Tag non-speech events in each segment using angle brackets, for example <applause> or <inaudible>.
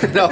Genau,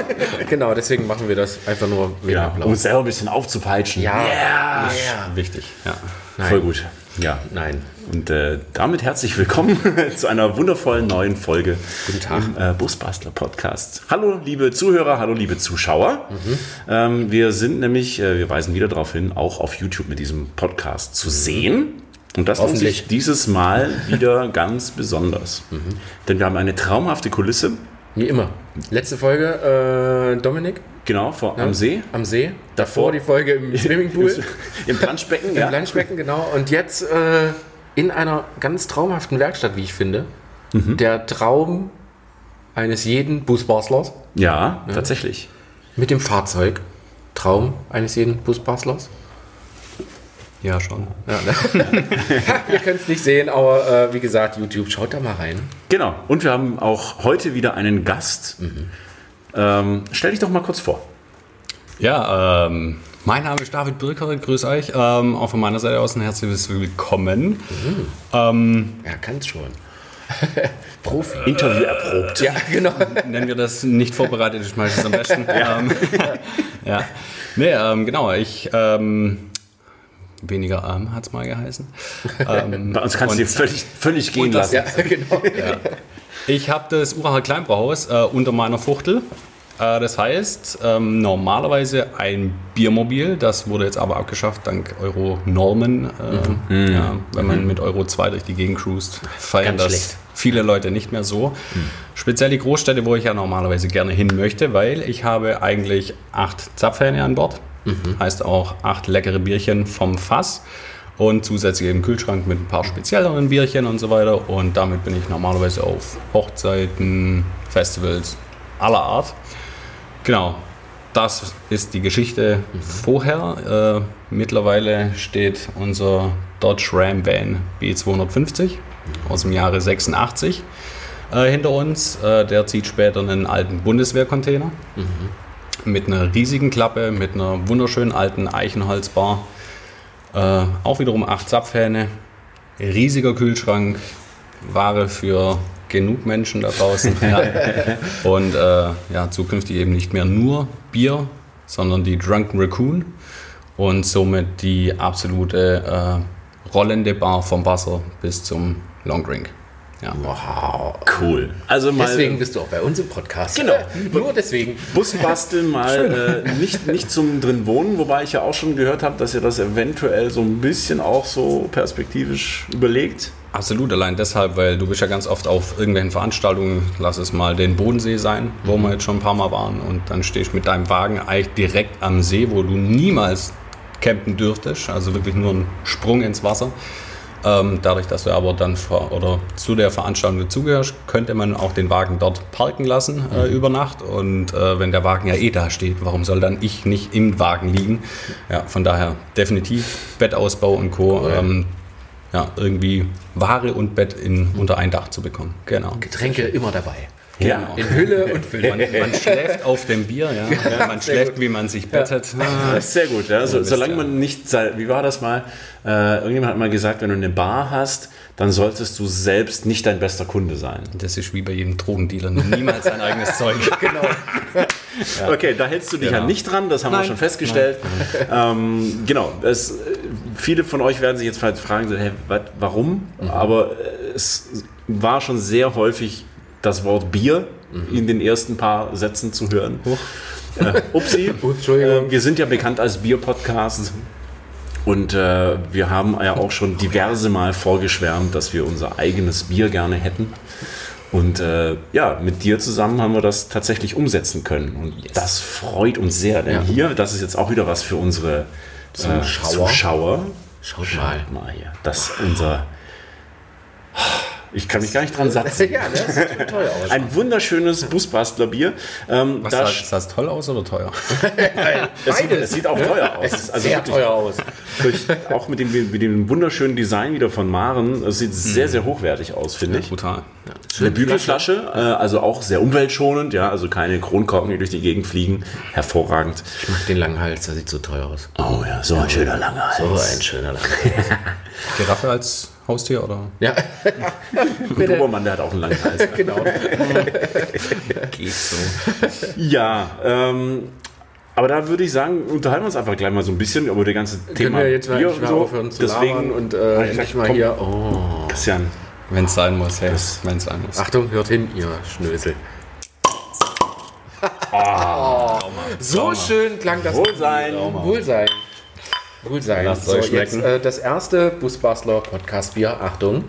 genau, deswegen machen wir das einfach nur wegen Ja, um Applaus. uns selber ein bisschen aufzupeitschen. Ja. Yeah. Yeah. Wichtig. Ja. Nein. Voll gut. Ja. Nein. Und äh, damit herzlich willkommen <laughs> zu einer wundervollen neuen Folge Guten Tag. im äh, Busbastler Podcast. Hallo liebe Zuhörer, hallo liebe Zuschauer. Mhm. Ähm, wir sind nämlich, äh, wir weisen wieder darauf hin, auch auf YouTube mit diesem Podcast zu sehen. Und das lohnt Hoffentlich. sich dieses Mal wieder <laughs> ganz besonders. Mhm. Denn wir haben eine traumhafte Kulisse, Wie immer. Letzte Folge, äh, Dominik genau, vor, am See, am See. Davor die Folge im <laughs> Swimmingpool. im Planschbecken. Im Planschbecken, genau. Und jetzt äh, in einer ganz traumhaften Werkstatt, wie ich finde. Mhm. Der Traum eines jeden Busbaslers Ja, tatsächlich. mit dem Fahrzeug. Traum eines jeden Busbaslers. Ja, schon. Ja, ne? <laughs> Ihr könnt es nicht sehen, aber äh, wie gesagt, YouTube, schaut da mal rein. Genau. Und wir haben auch heute wieder einen Gast. Ähm, stell dich doch mal kurz vor. Ja, ähm, mein Name ist David Birker, grüß euch. Ähm, auch von meiner Seite aus ein herzliches Willkommen. Ähm, Ja, kann's schon. <laughs> Profi. Interview erprobt. Ja, genau. <laughs> nennen wir das nicht vorbereitet, ist meistens am besten. ja. Ähm, ja. Nee, ähm, genau, ich, ähm, weniger arm hat es mal geheißen. <laughs> Ähm, Bei uns kannst du dir völlig, völlig gehen das- lassen. Ja, genau. Ich habe das Uracher Kleinbrauhaus äh, unter meiner Fuchtel. Äh, das heißt, ähm, normalerweise ein Biermobil, das wurde jetzt aber abgeschafft dank Euro-Normen. Äh, ja, wenn man mit Euro 2 durch die Gegend cruist, feiern Ganz das schlecht. viele Leute nicht mehr so. Speziell die Großstädte, wo ich ja normalerweise gerne hin möchte, weil ich habe eigentlich acht Zapfhähne an Bord. Heißt auch acht leckere Bierchen vom Fass und zusätzlich eben Kühlschrank mit ein paar spezielleren Bierchen und so weiter. Und damit bin ich normalerweise auf Hochzeiten, Festivals aller Art. Genau, das ist die Geschichte vorher. Äh, mittlerweile steht unser Dodge Ram Van B250 aus dem Jahre 86 äh, hinter uns. Äh, der zieht später einen alten Bundeswehrcontainer mit einer riesigen Klappe, mit einer wunderschönen alten Eichenholzbar. Äh, auch wiederum acht Zapfhähne, riesiger Kühlschrank, Ware für genug Menschen da draußen. <laughs> ja. Und äh, ja, zukünftig eben nicht mehr nur Bier, sondern die Drunken Raccoon und somit die absolute äh, rollende Bar vom Wasser bis zum Longdrink. Ja. Wow. Cool. Also mal Deswegen bist du auch bei uns im Podcast. Genau. <laughs> Nur deswegen. Busbasteln mal äh, nicht, nicht zum drin wohnen, wobei ich ja auch schon gehört habe, dass ihr das eventuell so ein bisschen auch so perspektivisch überlegt. Absolut, allein deshalb, weil du bist ja ganz oft auf irgendwelchen Veranstaltungen, lass es mal den Bodensee sein, wo wir jetzt schon ein paar Mal waren und dann stehst du mit deinem Wagen eigentlich direkt am See, wo du niemals campen dürftest, also wirklich nur ein Sprung ins Wasser. Ähm, dadurch, dass du aber dann vor, oder zu der Veranstaltung dazugehörst, könnte man auch den Wagen dort parken lassen äh, über Nacht. Und äh, wenn der Wagen ja eh da steht, warum soll dann ich nicht im Wagen liegen? Ja, von daher definitiv Bettausbau und Co. Ähm, ja, irgendwie Ware und Bett in, unter ein Dach zu bekommen. Genau. Getränke immer dabei. Ja. In Hülle und Fülle. Man, <laughs> man schläft auf dem Bier, ja. man schläft, gut. wie man sich bettet. Ah, Das ist sehr gut, ja. So, Mist, solange ja. man nicht, wie war das mal? Äh, irgendjemand hat mal gesagt, wenn du eine Bar hast, dann solltest du selbst nicht dein bester Kunde sein. Das ist wie bei jedem Drogendealer. Niemals sein eigenes <laughs> Zeug. Genau. Okay, da hältst du dich Genau. ja nicht dran, das haben wir Nein. schon festgestellt. Ähm, genau, es, viele von euch werden sich jetzt vielleicht fragen, so, hey, wat, warum? Mhm. Aber es war schon sehr häufig das Wort Bier Mhm. in den ersten paar Sätzen zu hören. Äh, upsi, <laughs> äh, wir sind ja bekannt als Bier-Podcast. Und äh, wir haben ja auch schon diverse Mal vorgeschwärmt, dass wir unser eigenes Bier gerne hätten. Und äh, ja, mit dir zusammen haben wir das tatsächlich umsetzen können. Und das freut uns sehr. Denn Ja. hier, das ist jetzt auch wieder was für unsere äh, Zuschauer. Zuschauer. Schaut mal. Mal hier. Das ist unser. Ich kann mich gar nicht dran satzen. <laughs> Ja, das sieht teuer aus. Ein wunderschönes Busbastler-Bier. Ähm, Was da sah, sah das toll aus oder teuer? <laughs> es, sieht, es sieht auch teuer aus. Es sieht Also sehr wirklich. teuer aus. Durch, auch mit dem, mit dem wunderschönen Design wieder von Maren. Es sieht sehr, sehr hochwertig aus, finde ich. Brutal. Eine Bügelflasche, äh, also auch sehr umweltschonend, ja, also keine Kronkorken, die durch die Gegend fliegen. Hervorragend. Ich mag den langen Hals, der sieht so teuer aus. Oh ja, so ein schöner langer Hals. So ein schöner langer Hals. Giraffe als Haustier oder? Ja, <laughs> Ein Dobermann, der hat auch einen langen Hals. <laughs> genau. <laughs> Geht so. Ja, ähm, aber da würde ich sagen, unterhalten wir uns einfach gleich mal so ein bisschen über das ganze Können Thema wir jetzt mal, Bier und mal so. aufhören zu Deswegen, und äh, ich endlich mal komm. hier. Oh. Christian, Wenn es sein muss, hey. Wenn es sein muss. Achtung, hört hin, ihr Schnösel. so Trauma. schön klang das. Wohlsein. Wohlsein. Wohlsein. Lasst so, euch jetzt schmecken. äh, das erste Busbastler Podcast Bier. Achtung.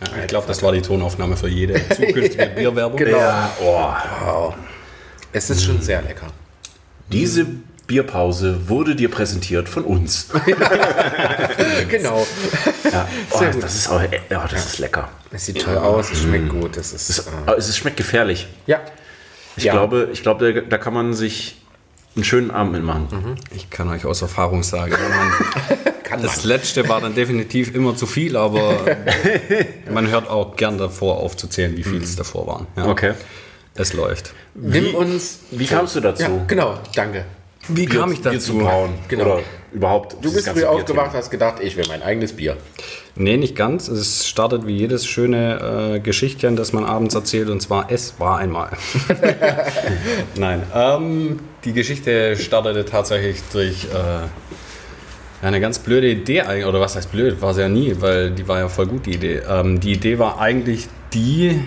Ja, ich glaube, das war die Tonaufnahme für jede <laughs> zukünftige Bierwerbung. Genau. ja, oh, Wow. Es ist schon sehr lecker. diese Bierpause wurde dir präsentiert von uns. <laughs> genau. Ja, <laughs> oh, Sehr gut. das ist auch, ja, das ist lecker. Es sieht toll aus, es schmeckt gut. Es ist. Es, Äh, aber es schmeckt gefährlich. ja. Ich Ja. glaube, ich glaube da, da kann man sich einen schönen Abend mitmachen. Ich kann euch aus Erfahrung sagen, man, <laughs> Kann das letzte war dann definitiv immer zu viel, aber <laughs> man hört auch gern davor aufzuzählen, wie viel es davor waren. Ja. Okay. Es läuft. Nimm uns. Wie kamst du dazu? Ja, genau, danke. Wie kam ich Bier zu brauen? Genau. Oder überhaupt? Du bist früh aufgewacht, hast gedacht, ich will mein eigenes Bier. Nee, nicht ganz. Es startet wie jedes schöne äh, Geschichtchen, das man abends erzählt, und zwar es war einmal. <laughs> Nein, ähm, die Geschichte startete tatsächlich durch äh, eine ganz blöde Idee, eigentlich- oder was heißt blöd, war sie ja nie, weil die war ja voll gut, die Idee. Ähm, die Idee war eigentlich die,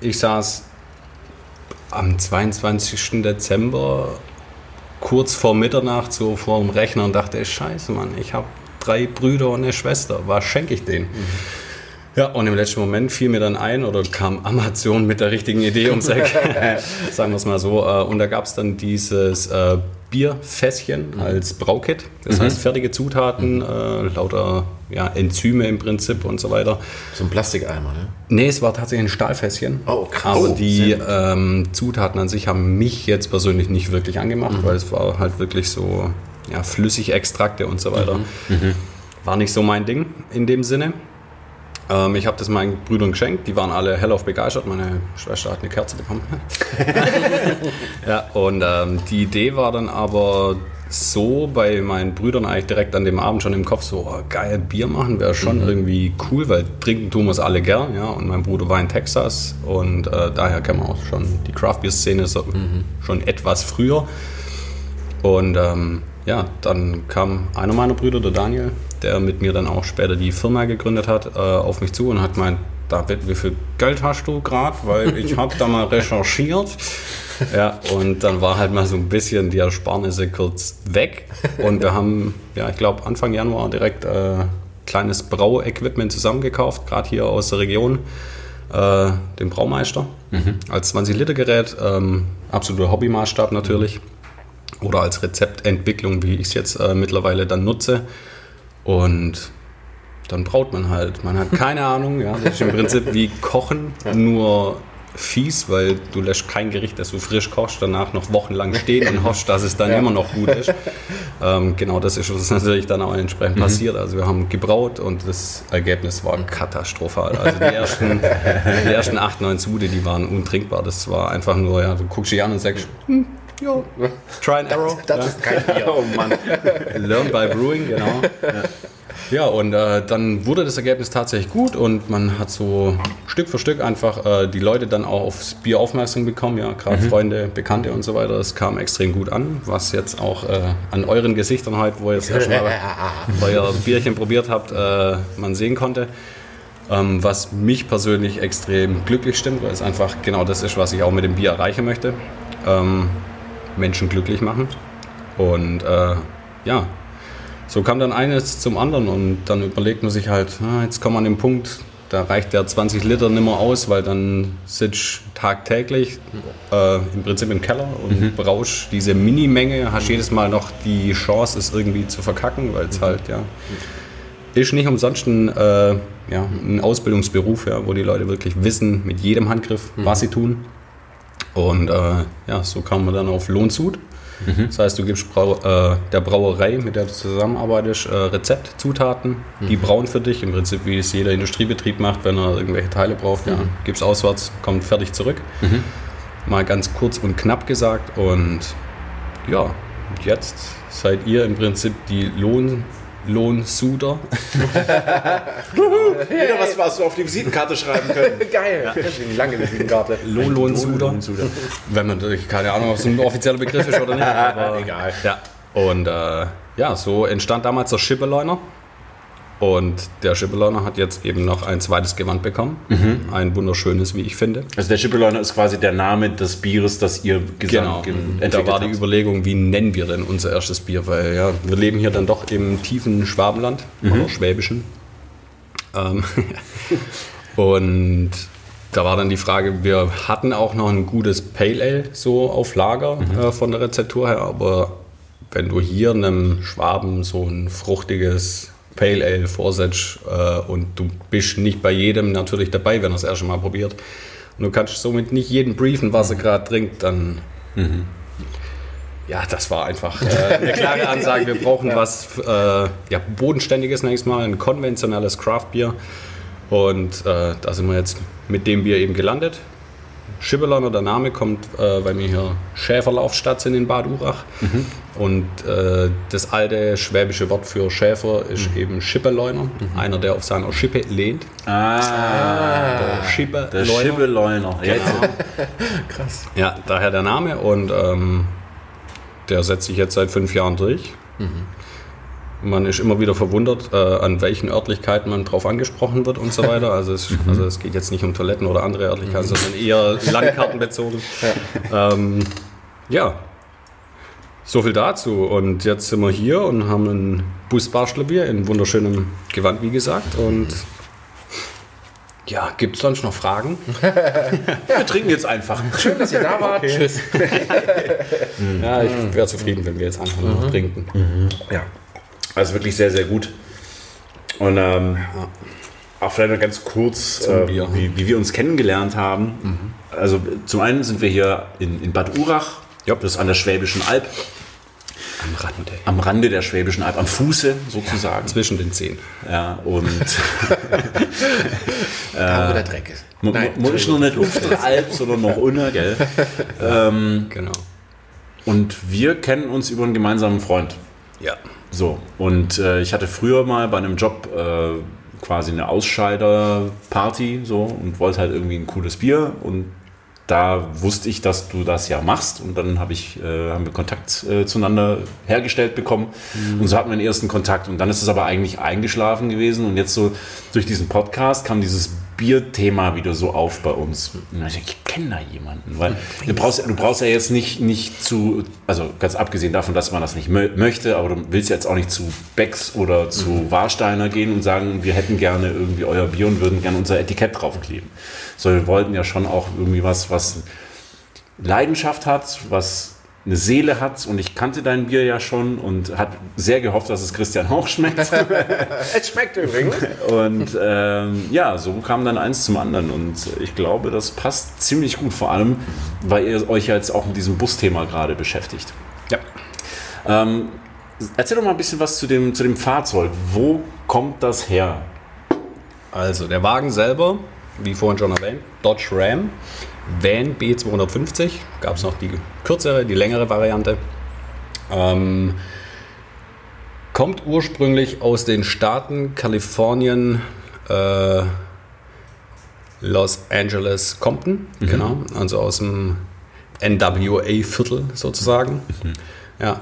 ich saß am 22. Dezember kurz vor Mitternacht so vor dem Rechner und dachte, scheiße Mann, ich habe drei Brüder und eine Schwester, was schenke ich denen? Ja, und im letzten Moment fiel mir dann ein oder kam Amazon mit der richtigen Idee ums Eck, <laughs> <laughs> sagen wir es mal so. äh, Und da gab es dann dieses Bierfässchen als Braukit, das heißt fertige Zutaten, äh, lauter ja, Enzyme im Prinzip und so weiter. So ein Plastikeimer, ne? Nee, es war tatsächlich ein Stahlfässchen. Oh, krass. Aber Oh, die ähm, Zutaten an sich haben mich jetzt persönlich nicht wirklich angemacht, weil es war halt wirklich so ja, Flüssigextrakte und so weiter. War nicht so mein Ding in dem Sinne. Ähm, ich habe das meinen Brüdern geschenkt, die waren alle hellauf begeistert. Meine Schwester hat eine Kerze bekommen. <laughs> ja, und ähm, die Idee war dann aber so bei meinen Brüdern eigentlich direkt an dem Abend schon im Kopf so, oh, geil, Bier machen wäre schon irgendwie cool, weil trinken tun wir es alle gern, ja. Und mein Bruder war in Texas und äh, daher kennen wir auch schon die Craft Beer Szene so, schon etwas früher. Und ähm, ja, dann kam einer meiner Brüder, der Daniel, der mit mir dann auch später die Firma gegründet hat, äh, auf mich zu und hat gemeint, David, wie viel Geld hast du gerade? Weil ich habe da mal recherchiert. Ja, und dann war halt mal so ein bisschen die Ersparnisse kurz weg. Und wir haben, ja, ich glaube, Anfang Januar direkt äh, kleines Brauequipment zusammengekauft, gerade hier aus der Region. Äh, den Braumeister als 20-Liter-Gerät, ähm, absoluter Hobbymaßstab natürlich oder als Rezeptentwicklung, wie ich es jetzt äh, mittlerweile dann nutze. Und dann braut man halt. Man hat keine <laughs> Ahnung, ja. Das ist im Prinzip wie Kochen, nur fies, weil du lässt kein Gericht, das du frisch kochst, danach noch wochenlang stehen und hoffst, dass es dann immer noch gut ist. Ähm, genau das ist uns natürlich dann auch entsprechend passiert. Also wir haben gebraut und das Ergebnis war katastrophal. Also die ersten, die ersten acht, neun Sude, die waren untrinkbar. Das war einfach nur, ja, du guckst dich an und sagst, hm, ja, try and error. Das ja. ist kein Bier. <laughs> Oh Mann. Learn by Brewing, genau. Ja, und äh, dann wurde das Ergebnis tatsächlich gut und man hat so Stück für Stück einfach äh, die Leute dann auch aufs Bier aufmerksam bekommen, ja, gerade Freunde, Bekannte und so weiter. Es kam extrem gut an, was jetzt auch äh, an euren Gesichtern heute, wo ihr jetzt erstmal <laughs> euer Bierchen probiert habt, äh, man sehen konnte. Ähm, was mich persönlich extrem glücklich stimmt, weil es einfach genau das ist, was ich auch mit dem Bier erreichen möchte. Ähm, Menschen glücklich machen. Und äh, ja, so kam dann eines zum anderen und dann überlegt man sich halt, ah, jetzt kommt man an den Punkt, da reicht der 20 Liter nicht mehr aus, weil dann sitzt tagtäglich äh, im Prinzip im Keller und brauchst diese Minimenge, hast jedes Mal noch die Chance, es irgendwie zu verkacken, weil es halt, ja, ist nicht umsonst ein, äh, ja, ein Ausbildungsberuf, ja, wo die Leute wirklich wissen, mit jedem Handgriff, was sie tun. Und äh, ja, so kam man dann auf Lohnsud. Das heißt, du gibst Brau äh, der Brauerei, mit der du zusammenarbeitest, äh, Rezeptzutaten, die brauen für dich, im Prinzip wie es jeder Industriebetrieb macht, wenn er irgendwelche Teile braucht. Ja, gibst auswärts, kommt fertig zurück. Mal ganz kurz und knapp gesagt. Und ja, jetzt seid ihr im Prinzip die Lohn, Lohnsuder. <laughs> Wieder was, was wir auf die Visitenkarte schreiben können. <laughs> Geil. Eine lange Visitenkarte. <laughs> Lohnlohnsuder. Wenn man, keine Ahnung, ob es ein offizieller Begriff ist oder nicht. Aber Egal. Ja. Und äh, ja, so entstand damals der Schippeleuner. Und der Schippeleuner hat jetzt eben noch ein zweites Gewand bekommen. Ein wunderschönes, wie ich finde. Also der Schippeleuner ist quasi der Name des Bieres, das ihr Genau. gesamt ge- Da entwickelt war die. Überlegung, wie nennen wir denn unser erstes Bier? Weil ja, wir leben hier dann doch im tiefen Schwabenland oder Schwäbischen. Ähm, <laughs> und da war dann die Frage, wir hatten auch noch ein gutes Pale Ale so auf Lager äh, von der Rezeptur her, aber wenn du hier einem Schwaben so ein fruchtiges Pale Ale vorsetzt äh, und du bist nicht bei jedem natürlich dabei, wenn er es erst mal probiert und du kannst somit nicht jeden briefen, was er gerade trinkt, dann ja, das war einfach äh, eine klare <laughs> Ansage. Wir brauchen was äh, ja, Bodenständiges nächstes Mal, ein konventionelles Craftbier. Und äh, da sind wir jetzt mit dem Bier eben gelandet. Schibbelerner, der Name kommt, äh, weil wir hier Schäferlaufstadt sind in Bad Urach. Und äh, das alte schwäbische Wort für Schäfer ist eben Schippeleuner, einer, der auf seiner Schippe lehnt. Ah, Der Schippeleuner. der Schippeleuner. Jetzt. <laughs> Krass. Ja, daher der Name und ähm, der setzt sich jetzt seit fünf Jahren durch. Man ist immer wieder verwundert, äh, an welchen Örtlichkeiten man drauf angesprochen wird und so weiter. Also es, also es geht jetzt nicht um Toiletten oder andere Örtlichkeiten, sondern eher <laughs> landkartenbezogen. Ja. Ähm, ja, so viel dazu. Und jetzt sind wir hier und haben ein Busbarschlerbier in wunderschönem Gewand, wie gesagt. Und ja, gibt es sonst noch Fragen? <laughs> Wir trinken jetzt einfach. Schön, dass ihr da wart. Tschüss. <laughs> Ja, ich wäre zufrieden, wenn wir jetzt einfach nur noch trinken. Ja. Also wirklich sehr, sehr gut. Und ähm, auch vielleicht noch ganz kurz, äh, wie, wie wir uns kennengelernt haben. Also zum einen sind wir hier in, in Bad Urach, Ja. das ist an der Schwäbischen Alb, Am Rande. am Rande der Schwäbischen Alb, am Fuße sozusagen. Zwischen den Zehen. Ja, und <laughs> Da, wo der Dreck ist. Nein, man ist noch nicht auf der Alp, sondern noch unter, gell? <laughs> Genau. Und wir kennen uns über einen gemeinsamen Freund. Ja. So, und äh, ich hatte früher mal bei einem Job äh, quasi eine Ausscheiderparty so und wollte halt irgendwie ein cooles Bier und da wusste ich, dass du das ja machst. Und dann habe ich, äh, haben wir Kontakt äh, zueinander hergestellt bekommen. Und so hatten wir den ersten Kontakt. Und dann ist es aber eigentlich eingeschlafen gewesen. Und jetzt so durch diesen Podcast kam dieses Bierthema wieder so auf bei uns. Und hab ich, ich kenne da jemanden, weil du brauchst, du brauchst ja jetzt nicht, nicht zu, also ganz abgesehen davon, dass man das nicht mö möchte, aber du willst jetzt auch nicht zu Becks oder zu Warsteiner gehen und sagen, wir hätten gerne irgendwie euer Bier und würden gerne unser Etikett draufkleben. Sondern wir wollten ja schon auch irgendwie was, was Leidenschaft hat, was eine Seele hat und ich kannte dein Bier ja schon und hat sehr gehofft, dass es Christian auch schmeckt. <laughs> Es schmeckt übrigens. Und ähm, ja, so kam dann eins zum anderen. Und ich glaube, das passt ziemlich gut, vor allem, weil ihr euch ja jetzt auch mit diesem Busthema gerade beschäftigt. Ja. Ähm, erzähl doch mal ein bisschen was zu dem, zu dem Fahrzeug. Wo kommt das her? Also der Wagen selber, wie vorhin schon erwähnt, Dodge Ram, Van B250, gab es noch die kürzere, die längere Variante. Ähm, kommt ursprünglich aus den Staaten Kalifornien, äh, Los Angeles, Compton, genau, also aus dem NWA-Viertel sozusagen. Ja,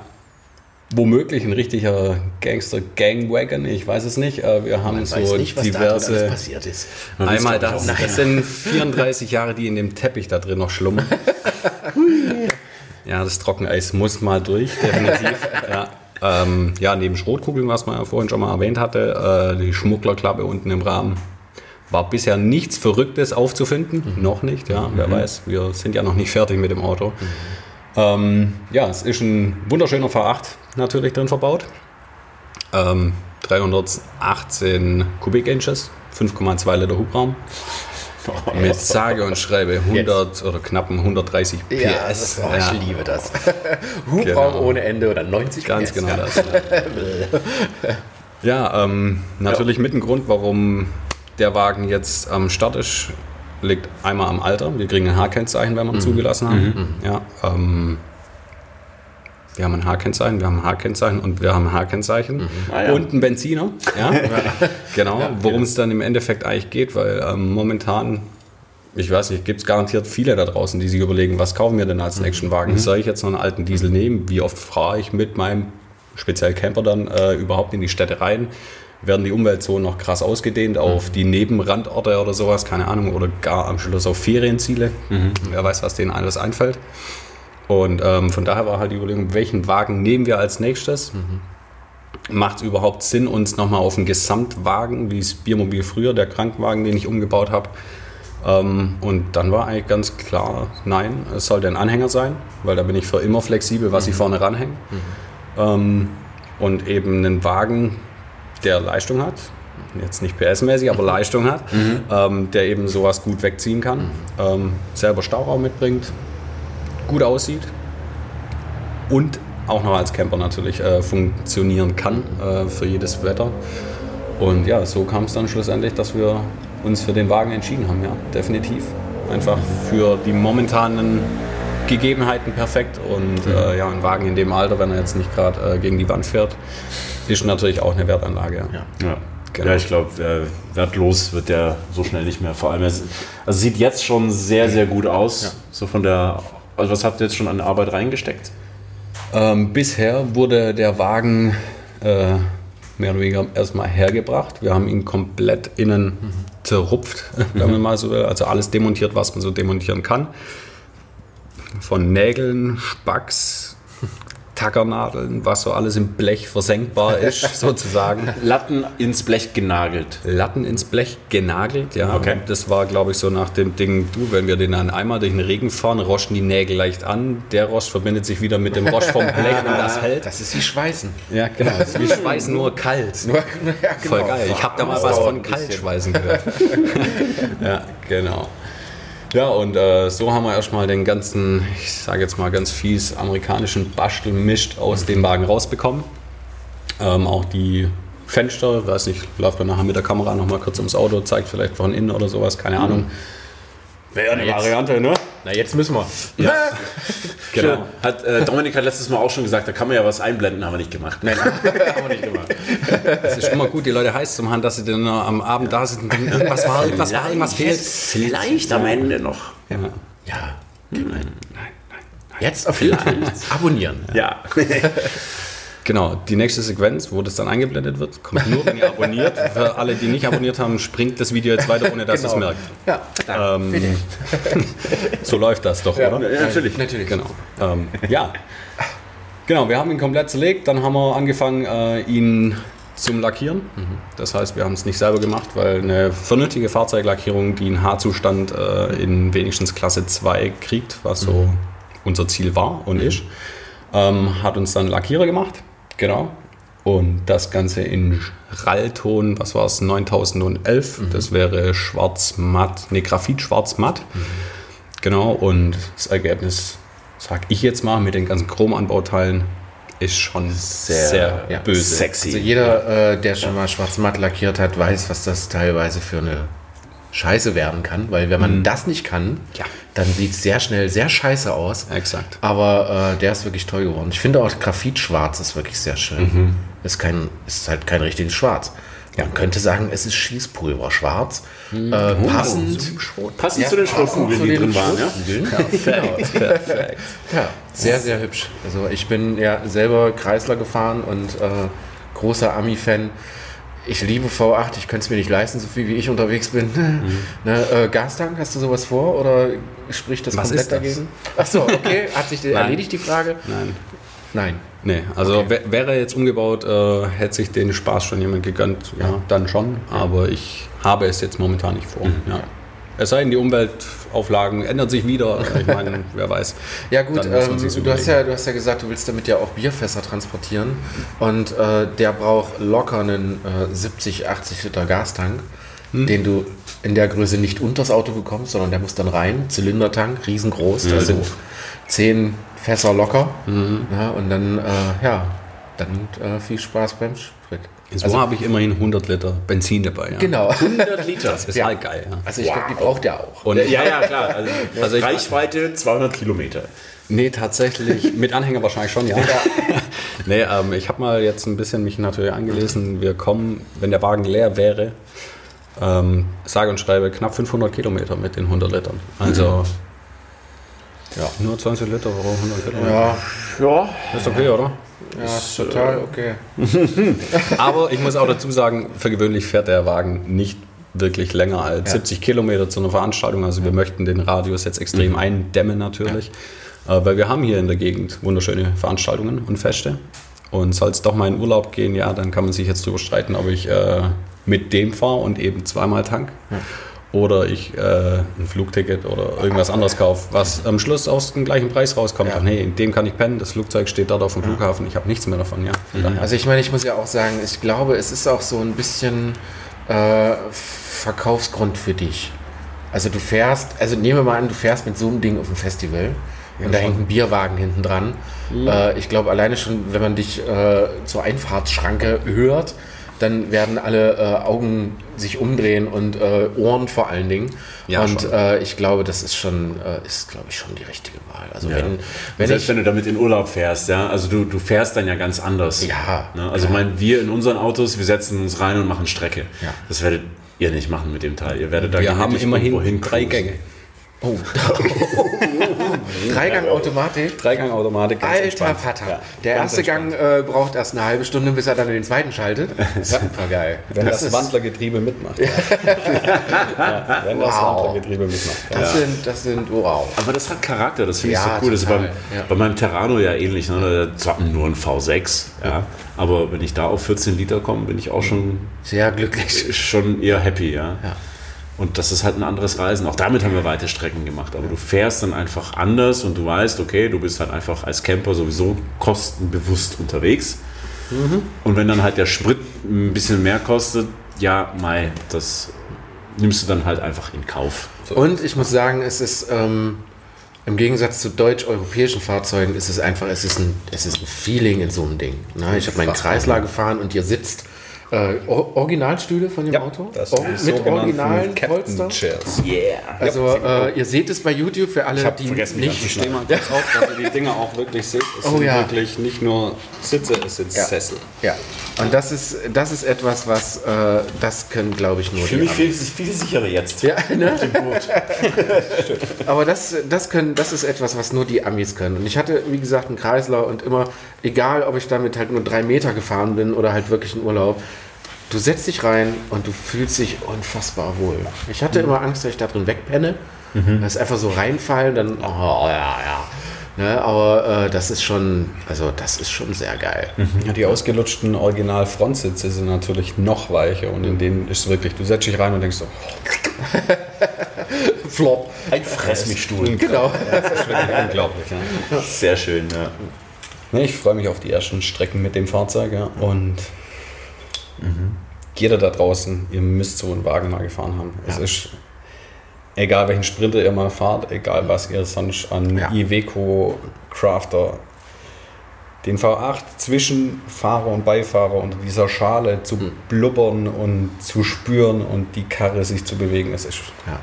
womöglich ein richtiger Gangster-Gangwagon, ich weiß es nicht. Wir haben Man so weiß nicht, was da diverse. passiert ist. Man Einmal das. Das sind 34 Jahre, die in dem Teppich da drin noch schlummern. <laughs> ja, das Trockeneis muss mal durch, definitiv. <laughs> ja. Ähm, ja, neben Schrotkugeln, was man ja vorhin schon mal erwähnt hatte, äh, die Schmugglerklappe unten im Rahmen. War bisher nichts Verrücktes aufzufinden. Noch nicht, ja, wer weiß. Wir sind ja noch nicht fertig mit dem Auto. Ähm, ja, es ist ein wunderschöner V8 natürlich drin verbaut. Ähm, 318 Kubik-Inches, 5,2 Liter Hubraum. <laughs> Mit sage und schreibe 100 oder knappen 130 PS. Ja, das, oh, Ja, ich liebe das. <laughs> Hubraum Genau. ohne Ende oder 90 Ganz PS. genau Ja. das. <laughs> Ja, ähm, natürlich mit ein Grund, warum der Wagen jetzt am Start ist, liegt einmal am Alter. Wir kriegen ein H-Kennzeichen, wenn wir ihn zugelassen haben. Ja, ähm, Wir haben ein H-Kennzeichen, wir haben ein H-Kennzeichen und wir haben ein H-Kennzeichen Ah, ja. und einen Benziner. Ja? <laughs> genau, worum es dann im Endeffekt eigentlich geht, weil ähm, momentan, ich weiß nicht, gibt es garantiert viele da draußen, die sich überlegen, was kaufen wir denn als nächsten Wagen? Soll ich jetzt noch einen alten Diesel nehmen? Wie oft fahre ich mit meinem speziell Camper dann äh, überhaupt in die Städte rein? Werden die Umweltzonen noch krass ausgedehnt auf die Nebenrandorte oder sowas, keine Ahnung, oder gar am Schluss auf Ferienziele? Wer weiß, was denen alles einfällt. Und ähm, von daher war halt die Überlegung, welchen Wagen nehmen wir als nächstes? Macht es überhaupt Sinn, uns nochmal auf einen Gesamtwagen, wie das Biermobil früher, der Krankenwagen, den ich umgebaut habe? Ähm, und dann war eigentlich ganz klar, nein, es sollte ein Anhänger sein, weil da bin ich für immer flexibel, was ich vorne ranhänge. Ähm, und eben einen Wagen, der Leistung hat, jetzt nicht PS-mäßig, aber <laughs> Leistung hat, ähm, der eben sowas gut wegziehen kann, ähm, selber Stauraum mitbringt, gut aussieht und auch noch als Camper natürlich äh, funktionieren kann äh, für jedes Wetter. Und ja, so kam es dann schlussendlich, dass wir uns für den Wagen entschieden haben, ja, definitiv. Einfach für die momentanen Gegebenheiten perfekt und äh, ja, ein Wagen in dem Alter, wenn er jetzt nicht gerade äh, gegen die Wand fährt, ist natürlich auch eine Wertanlage. Ja. Ja, Genau. ja ich glaube, äh, wertlos wird der so schnell nicht mehr. Vor allem, es also sieht jetzt schon sehr, sehr gut aus. So von der, also was habt ihr jetzt schon an Arbeit reingesteckt? Ähm, bisher wurde der Wagen äh, mehr oder weniger erstmal hergebracht. Wir haben ihn komplett innen zerrupft, <laughs> wenn man mal so will. Also alles demontiert, was man so demontieren kann. Von Nägeln, Spacks, Tackernadeln, was so alles im Blech versenkbar ist, <laughs> sozusagen. Latten ins Blech genagelt. Latten ins Blech genagelt, ja. Okay. Und Das war, glaube ich, so nach dem Ding, du, wenn wir den dann einmal durch den Regen fahren, rosten die Nägel leicht an. Der Rost verbindet sich wieder mit dem Rost vom Blech und das <laughs> hält. Das ist wie Schweißen. Ja, genau. Das ist wie Schweißen, nur kalt. Nur, <laughs> ja, Voll genau. geil. Ich habe da mal was von. Kaltschweißen gehört. ja, genau. Ja, und äh, so haben wir erstmal den ganzen, ich sage jetzt mal ganz fies, amerikanischen Bastelmist aus dem Wagen rausbekommen. Ähm, auch die Fenster, weiß nicht, läuft man nachher mit der Kamera nochmal kurz ums Auto, zeigt vielleicht von innen oder sowas, keine Ahnung. Wäre eine jetzt- Variante, ne? Na, jetzt müssen wir. <laughs> Genau. Hat, äh, Dominik hat letztes Mal auch schon gesagt, da kann man ja was einblenden, haben wir nicht gemacht. Nein, <laughs> haben wir nicht gemacht. Es ist immer gut, die Leute heiß zum haben, dass sie dann noch am Abend da sind und denken, irgendwas war, irgendwas war, irgendwas fehlt. Vielleicht am Ende noch. Ja. Ja. Jetzt auf jeden Fall abonnieren. Ja. <laughs> Genau, die nächste Sequenz, wo das dann eingeblendet wird, kommt nur, wenn ihr abonniert. <laughs> Für alle, die nicht abonniert haben, springt das Video jetzt weiter, ohne dass ihr es merkt. Ja, Ähm, <laughs> so läuft das doch, oder? Ja, natürlich. natürlich. Genau. Ähm, ja. Genau, wir haben ihn komplett zerlegt, dann haben wir angefangen, äh, ihn zum Lackieren. Das heißt, wir haben es nicht selber gemacht, weil eine vernünftige Fahrzeuglackierung, die einen Haarzustand äh, in wenigstens Klasse 2 kriegt, was so unser Ziel war und ist, ähm, hat uns dann Lackierer gemacht. Genau. Und das Ganze in Rallton, was war es, 9011. Das wäre schwarz-matt, ne, Graphit schwarz-matt. Genau, und das Ergebnis, sag ich jetzt mal, mit den ganzen Chromanbauteilen, ist schon sehr, ja, böse. sexy. Also jeder, äh, der schon mal schwarz-matt lackiert hat, weiß, was das teilweise für eine Scheiße werden kann. Weil wenn man das nicht kann, Ja. Dann sieht es sehr schnell sehr scheiße aus. Exakt. Aber äh, der ist wirklich toll geworden. Ich finde auch Graphitschwarz ist wirklich sehr schön. Ist, kein, ist halt kein richtiges Schwarz. Man könnte sagen, es ist Schießpulver schwarz. Äh, passend. Passend Ja, zu den Schrotkugeln, die drin waren. Ja? Genau. Perfekt. Ja, sehr, sehr hübsch. Also ich bin ja selber Kreisler gefahren und äh, großer Ami-Fan. Ich liebe V8, ich könnte es mir nicht leisten, so viel wie ich unterwegs bin. <laughs> ne, äh, Gastank, hast du sowas vor oder spricht das Was komplett das? dagegen? Achso, okay, <laughs> hat sich erledigt die Frage? Nein. Nein. Nee, also wär- wäre er jetzt umgebaut, äh, hätte sich den Spaß schon jemand gegönnt. Ja, dann schon. Aber ich habe es jetzt momentan nicht vor. Ja. Es sei denn, die Umweltauflagen ändern sich wieder. <laughs> Ich meine, wer weiß. Ja gut, ähm, du, hast ja, du hast ja gesagt, du willst damit ja auch Bierfässer transportieren und äh, der braucht locker einen äh, 70, 80 Liter Gastank, Hm. den du in der Größe nicht unters Auto bekommst, sondern der muss dann rein, Zylindertank, riesengroß, da sind 10 Fässer locker Mhm. ja, und dann, äh, ja, dann äh, viel Spaß beim So Also- habe ich immerhin 100 Liter Benzin dabei. Ja. Genau. 100 Liter. Das ist Ja. halt geil. Ja. Also ich glaube, die braucht er auch. Und Ja, ja, klar. Also, <laughs> Also ich- Reichweite 200 Kilometer. Nee, tatsächlich. Mit Anhänger wahrscheinlich schon, ja. <laughs> nee, ähm, ich habe mal jetzt ein bisschen mich natürlich angelesen. Wir kommen, wenn der Wagen leer wäre, ähm, sage und schreibe knapp 500 Kilometer mit den 100 Litern. Also <laughs> Ja. nur 20 Liter pro 100 Kilometer. Ja, Ja. Ist okay, oder? ja, ist total okay. <laughs> Aber ich muss auch dazu sagen, für gewöhnlich fährt der Wagen nicht wirklich länger als 70 Kilometer zu einer Veranstaltung. Also wir möchten den Radius jetzt extrem eindämmen natürlich. Äh, Weil wir haben hier in der Gegend wunderschöne Veranstaltungen und Feste. Und soll es doch mal in Urlaub gehen, ja, dann kann man sich jetzt darüber streiten, ob ich äh, mit dem fahre und eben zweimal tank. Oder ich äh, ein Flugticket oder irgendwas anderes kaufe, was am Schluss aus dem gleichen Preis rauskommt. Ja. Ach nee, in dem kann ich pennen, das Flugzeug steht dort auf dem Flughafen, ich habe nichts mehr davon. Ja. Daher. Also ich meine, ich muss ja auch sagen, ich glaube, es ist auch so ein bisschen äh, Verkaufsgrund für dich. Also du fährst, also nehmen wir mal an, du fährst mit so einem Ding auf ein Festival und da hängt ein Bierwagen hinten dran. Äh, ich glaube, alleine schon, wenn man dich äh, zur Einfahrtsschranke hört, dann werden alle äh, Augen sich umdrehen und äh, Ohren vor allen Dingen. Ja, und äh, ich glaube, das ist schon, äh, ist glaube ich schon die richtige Wahl. Also Ja. wenn, wenn Selbst ich, wenn du damit in Urlaub fährst, ja, also du, du fährst dann ja ganz anders. Ja. Ne? Also mein, wir in unseren Autos, wir setzen uns rein und machen Strecke. Ja. Das werdet ihr nicht machen mit dem Teil. Ihr werdet da Wir haben immerhin irgendwo drei. Gänge. Oh, <laughs> Dreigang-Automatik. Dreigang-Automatik. Alter entspannt. Vater. Ja, Der erste Gang äh, braucht erst eine halbe Stunde, bis er dann in den zweiten schaltet. <laughs> Super geil. Wenn das, ist- Wandlergetriebe mitmacht. <laughs> ja, wenn das Wow. Wandlergetriebe mitmacht. Ja. Das, sind, das sind, wow. Aber das hat Charakter, das finde ich Ja, so cool. Das ist total, beim, ja. bei meinem Terrano ja ähnlich. Ne? Zwar nur ein V6, ja. aber wenn ich da auf 14 Liter komme, bin ich auch schon, Sehr glücklich. schon eher happy. Ja? Und das ist halt ein anderes Reisen. Auch damit haben wir weite Strecken gemacht. Aber du fährst dann einfach anders und du weißt, okay, du bist halt einfach als Camper sowieso kostenbewusst unterwegs. Und wenn dann halt der Sprit ein bisschen mehr kostet, ja, Mai, das nimmst du dann halt einfach in Kauf. Und ich muss sagen, es ist ähm, im Gegensatz zu deutsch-europäischen Fahrzeugen, ist es einfach, es ist ein, es ist ein Feeling in so einem Ding. Ne? Ich habe meinen Kreisler gefahren und ihr sitzt äh, Or Originalstühle von dem Auto? das Or die mit originalen Captain Polster? Chairs. Yeah. Also äh, ihr seht es bei YouTube für alle, die vergessen, nicht Ich stehe mal kurz auf, dass ihr die Dinger auch wirklich seht. Es Oh sind ja. wirklich nicht nur Sitze, es sind Ja. Sessel. Ja, und das ist, das ist etwas, was, äh, das können, glaube ich, nur Ich fühle mich Amis. viel, viel sicherer jetzt. Ja, ne? <laughs> Aber das, das, können, das ist etwas, was nur die Amis können. Und ich hatte, wie gesagt, einen Kreisler und immer, egal ob ich damit halt nur drei Meter gefahren bin oder halt wirklich in Urlaub, du setzt dich rein und du fühlst dich unfassbar wohl. Ich hatte immer Angst, dass ich da drin wegpenne. Das ist einfach so reinfallen, dann, oh ja, ja. Ne, aber äh, das ist schon, also das ist schon sehr geil. Ja, die ausgelutschten Original-Frontsitze sind natürlich noch weicher und in denen ist es wirklich, du setzt dich rein und denkst so, <laughs> Flop. Ein Fressmichstuhl. <laughs> Genau. das ist wirklich <laughs> unglaublich. Ja. Sehr schön, ja. Ich freue mich auf die ersten Strecken mit dem Fahrzeug ja. und jeder da draußen, ihr müsst so einen Wagen mal gefahren haben. Es ist egal welchen Sprinter ihr mal fahrt, egal was ihr sonst an Ja. Iveco Crafter den V8 zwischen Fahrer und Beifahrer unter dieser Schale zu blubbern und zu spüren und die Karre sich zu bewegen, es ist Ja.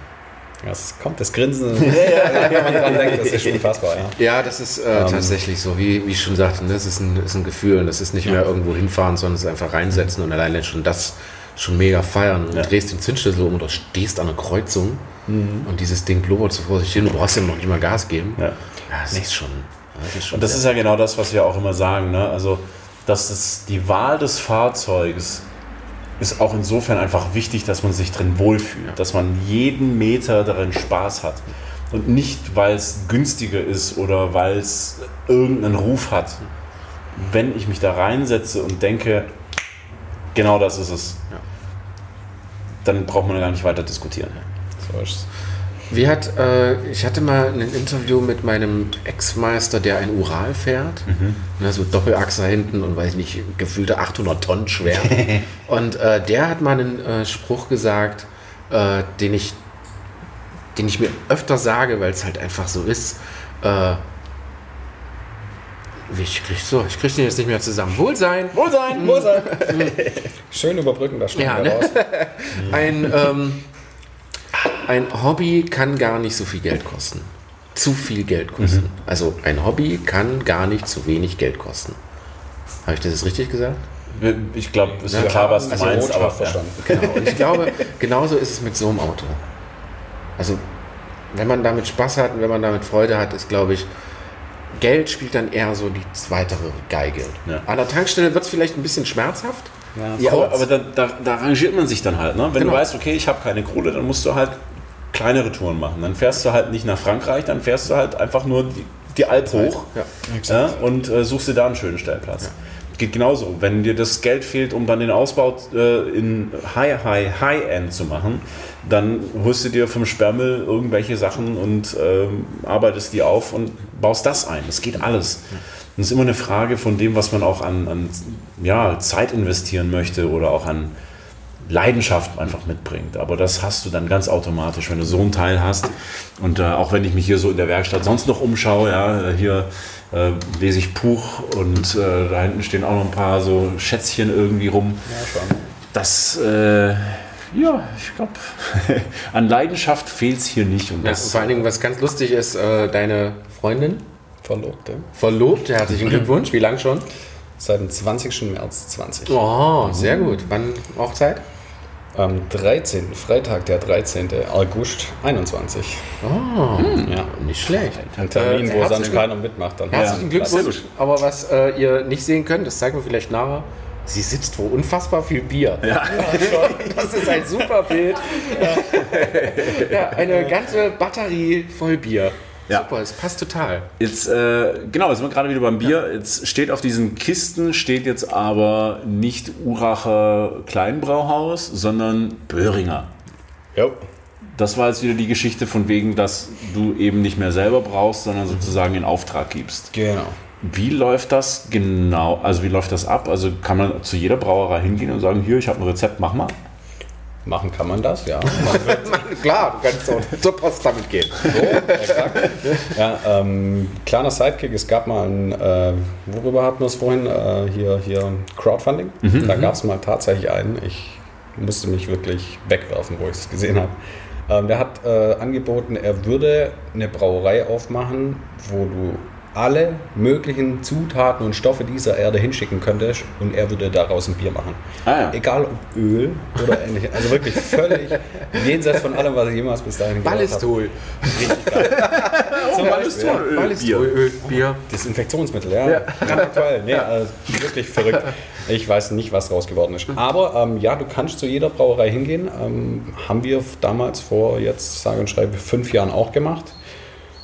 Ja, es kommt das Grinsen, wenn man dran denkt, das ist <laughs> unfassbar. Ja. Ja, das ist äh, tatsächlich so, wie, wie ich schon sagte, ne, das ist ein, ist ein Gefühl und das ist nicht mehr irgendwo hinfahren, sondern es ist einfach reinsetzen und alleine schon das schon mega feiern. Und Ja. du drehst den Zündschlüssel um oder stehst an einer Kreuzung und dieses Ding blubbert so vor sich hin und du brauchst ja noch nicht mal Gas geben. Ja. Ja, das ist schon. Das ist schon Und das ist ja genau das, was wir auch immer sagen. Ne? Also, dass es die Wahl des Fahrzeugs ist auch insofern einfach wichtig, dass man sich drin wohlfühlt, dass man jeden Meter darin Spaß hat. Und nicht, weil es günstiger ist oder weil es irgendeinen Ruf hat. Wenn ich mich da reinsetze und denke, genau das ist es, dann braucht man gar nicht weiter diskutieren. So ist es. Wie hat, äh, ich hatte mal ein Interview mit meinem Ex-Meister, der ein Ural fährt. Ne, so Doppelachser hinten und weiß nicht, gefühlte 800 Tonnen schwer. <laughs> und äh, der hat mal einen äh, Spruch gesagt, äh, den, ich, den ich mir öfter sage, weil es halt einfach so ist. Äh, Ich krieg so, ich krieg den jetzt nicht mehr zusammen. Wohlsein! Wohlsein, Wohlsein. <laughs> Schön überbrücken, das Ja, schneiden wir ne? raus. <laughs> Ein, ähm, ein Hobby kann gar nicht so viel Geld kosten. Zu viel Geld kosten. Also ein Hobby kann gar nicht zu wenig Geld kosten. Habe ich das jetzt richtig gesagt? Ich glaube, es ist Ja, klar, was du Also meinst. Aber, verstanden. Genau. Und ich glaube, <laughs> genauso ist es mit so einem Auto. Also, wenn man damit Spaß hat und wenn man damit Freude hat, ist, glaube ich, Geld spielt dann eher so die zweite Geige. Ja. An der Tankstelle wird es vielleicht ein bisschen schmerzhaft. Ja. Ja, aber, da, da, da arrangiert man sich dann halt. Ne? Wenn Genau. du weißt, okay, ich habe keine Kohle, dann musst du halt kleinere Touren machen. Dann fährst du halt nicht nach Frankreich, dann fährst du halt einfach nur die, die Alp hoch Ja. und äh, suchst dir da einen schönen Stellplatz. Geht genauso. Wenn dir das Geld fehlt, um dann den Ausbau äh, in High, High, High-End zu machen, dann holst du dir vom Sperrmüll irgendwelche Sachen und ähm, arbeitest die auf und baust das ein. Das geht alles. Und es ist immer eine Frage von dem, was man auch an, an ja, Zeit investieren möchte oder auch an Leidenschaft einfach mitbringt. Aber das hast du dann ganz automatisch, wenn du so einen Teil hast. Und äh, auch wenn ich mich hier so in der Werkstatt sonst noch umschaue, ja, hier äh, lese ich Puch und äh, da hinten stehen auch noch ein paar so Schätzchen irgendwie rum. Ja, schon. Das, äh, ja, ich glaube, <laughs> an Leidenschaft fehlt es hier nicht. Und Ja, das, vor allen Dingen, was ganz lustig ist, äh, deine Freundin, Verlobte. verlobt, herzlichen Glückwunsch. Wie lang schon? Seit dem 20. März 20. Oh, sehr gut. Wann Hochzeit? Am 13. Freitag, der 13. August 21. Oh, Ja. nicht schlecht. Ein Termin, Äh, wo sonst keiner mitmacht. Dann Herzlichen Ja, Glückwunsch. Aber was äh, ihr nicht sehen könnt, das zeigen wir vielleicht nachher. Sie sitzt vor unfassbar viel Bier. Ja, <laughs> Das ist ein super Bild. <laughs> Ja, eine ganze Batterie voll Bier. Ja. Super, es passt total. Jetzt, äh, genau, jetzt sind wir gerade wieder beim Bier. Jetzt steht auf diesen Kisten, steht jetzt aber nicht Uracher Kleinbrauhaus, sondern Böhringer. Jo. Das war jetzt wieder die Geschichte von wegen, dass du eben nicht mehr selber brauchst, sondern sozusagen in Auftrag gibst. Genau. Wie läuft das genau? Also wie läuft das ab? Also kann man zu jeder Brauerei hingehen und sagen, hier, ich habe ein Rezept, mach mal. Machen kann man das, ja. <laughs> Man Klar, du kannst auch zur Post damit gehen. so, exakt. Ja, ähm, kleiner Sidekick, es gab mal ein, äh, worüber hatten wir es vorhin? Äh, hier, hier Crowdfunding. Da gab es mal tatsächlich einen. Ich musste mich wirklich wegwerfen, wo ich es gesehen habe. Ähm, der hat äh, angeboten, er würde eine Brauerei aufmachen, wo du alle möglichen Zutaten und Stoffe dieser Erde hinschicken könntest und er würde daraus ein Bier machen. Ah ja. Egal ob Öl oder ähnliches. Also wirklich völlig jenseits von allem, was ich jemals bis dahin gehört habe. Ballistol. Richtig geil. <laughs> Zum Beispiel, ja. Ballistol, Öl, Bier. Desinfektionsmittel, ja. Brandaktuell. Nee, also wirklich verrückt. Ich weiß nicht, was draus geworden ist. Aber ähm, ja, du kannst zu jeder Brauerei hingehen. Ähm, haben wir damals vor jetzt, sage und schreibe, fünf Jahren auch gemacht.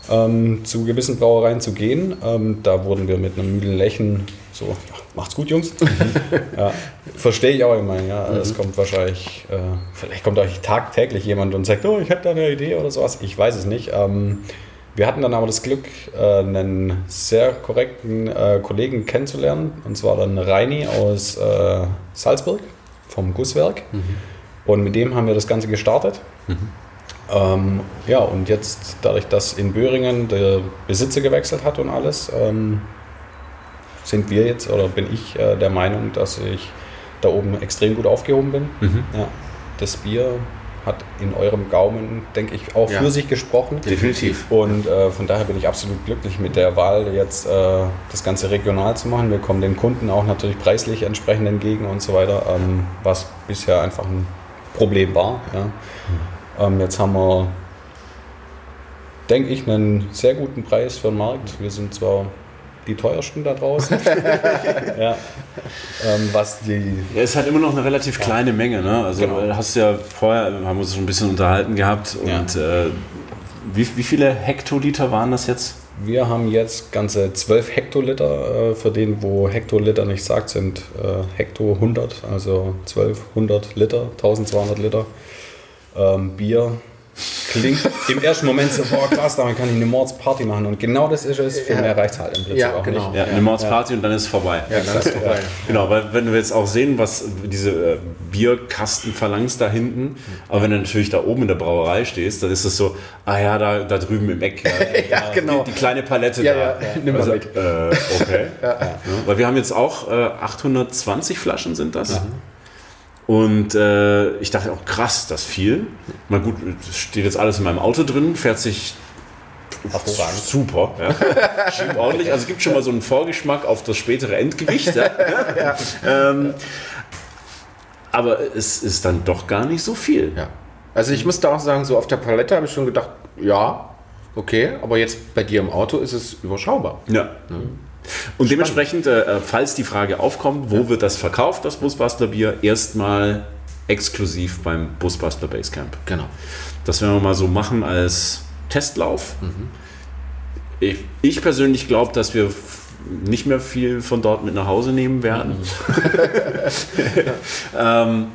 Ähm, zu gewissen Brauereien zu gehen. Ähm, da wurden wir mit einem müden Lächeln so, ja, macht's gut, Jungs. <laughs> ja, verstehe ich auch immer. Ja, es kommt wahrscheinlich, äh, vielleicht kommt euch tagtäglich jemand und sagt, oh, ich hätte da eine Idee oder sowas. Ich weiß es nicht. Ähm, wir hatten dann aber das Glück, äh, einen sehr korrekten äh, Kollegen kennenzulernen. Und zwar dann Reini aus äh, Salzburg vom Gusswerk. Und mit dem haben wir das Ganze gestartet. Ähm, ja, und jetzt, dadurch, dass in Böhringen der Besitzer gewechselt hat und alles, ähm, sind wir jetzt oder bin ich äh, der Meinung, dass ich da oben extrem gut aufgehoben bin. Ja, das Bier hat in eurem Gaumen, denke ich, auch Ja. für sich gesprochen. Definitiv. Und äh, von daher bin ich absolut glücklich mit der Wahl, jetzt äh, das Ganze regional zu machen. Wir kommen den Kunden auch natürlich preislich entsprechend entgegen und so weiter, ähm, was bisher einfach ein Problem war. Ja. Ähm, jetzt haben wir, denke ich, einen sehr guten Preis für den Markt. Wir sind zwar die teuersten da draußen, <laughs> ja. ähm, was die Ja, ist halt immer noch eine relativ kleine Menge. Ne? Also Genau. äh, hast du ja vorher, haben wir uns schon ein bisschen unterhalten gehabt. Ja. Und äh, wie, wie viele Hektoliter waren das jetzt? Wir haben jetzt ganze 12 Hektoliter. Äh, für den, wo Hektoliter nicht sagt, sind äh, Hekto 100, also 12, 100 Liter, 1200 Liter. Ähm, Bier klingt im ersten Moment so, boah krass, damit kann ich eine Mordsparty machen. Und genau das ist es. Für Ja. mehr reicht halt im Prinzip Ja, auch genau. nicht. Ja, eine Mordsparty und dann ist es vorbei. Ja, dann ist vorbei. Genau, weil wenn wir jetzt auch sehen, was diese äh, Bierkasten verlangst da hinten, aber wenn du natürlich da oben in der Brauerei stehst, dann ist es so, ah ja, da, da drüben im Eck. Ja, <laughs> Ja, genau. Die, die kleine Palette Ja, da. ja, nimm mal Also, mit. Äh, okay. Ja, weil wir haben jetzt auch äh, 820 Flaschen sind das. Und äh, ich dachte auch, krass, das viel. Mal gut, es steht jetzt alles in meinem Auto drin, fährt sich super. Ja. <laughs> Schiebt ordentlich. Also es gibt schon mal so einen Vorgeschmack auf das spätere Endgewicht. Ja. <laughs> Ähm, aber es ist dann doch gar nicht so viel. Ja. Also ich musste auch sagen, so auf der Palette habe ich schon gedacht, ja, okay, aber jetzt bei dir im Auto ist es überschaubar. Ja. Und dementsprechend, äh, falls die Frage aufkommt, wo wird das verkauft, das Busbastler Bier, erstmal exklusiv beim Busbastler Basecamp. Genau. Das werden wir mal so machen als Testlauf. Ich, ich persönlich glaube, dass wir nicht mehr viel von dort mit nach Hause nehmen werden. <laughs> ähm,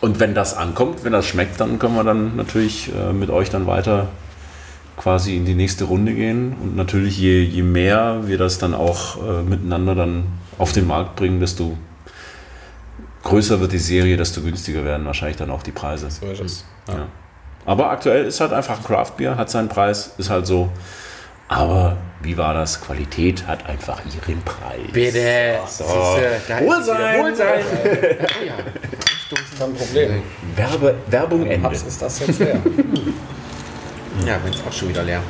und wenn das ankommt, wenn das schmeckt, dann können wir dann natürlich äh, mit euch dann weiter quasi in die nächste Runde gehen. Und natürlich, je, je mehr wir das dann auch äh, miteinander dann auf den Markt bringen, desto größer wird die Serie, desto günstiger werden wahrscheinlich dann auch die Preise. So ist es. Ja. Ja. Aber aktuell ist halt einfach ein Craft Beer, hat seinen Preis, ist halt so. Aber wie war das? Qualität hat einfach ihren Preis. Bitte. So. Siehste, Wohlsein. Wohlsein. oh <laughs> ja. Kein Problem. Werbe, Werbung Ende. Ist das jetzt leer. <laughs> Ja, wenn es auch schon wieder leer.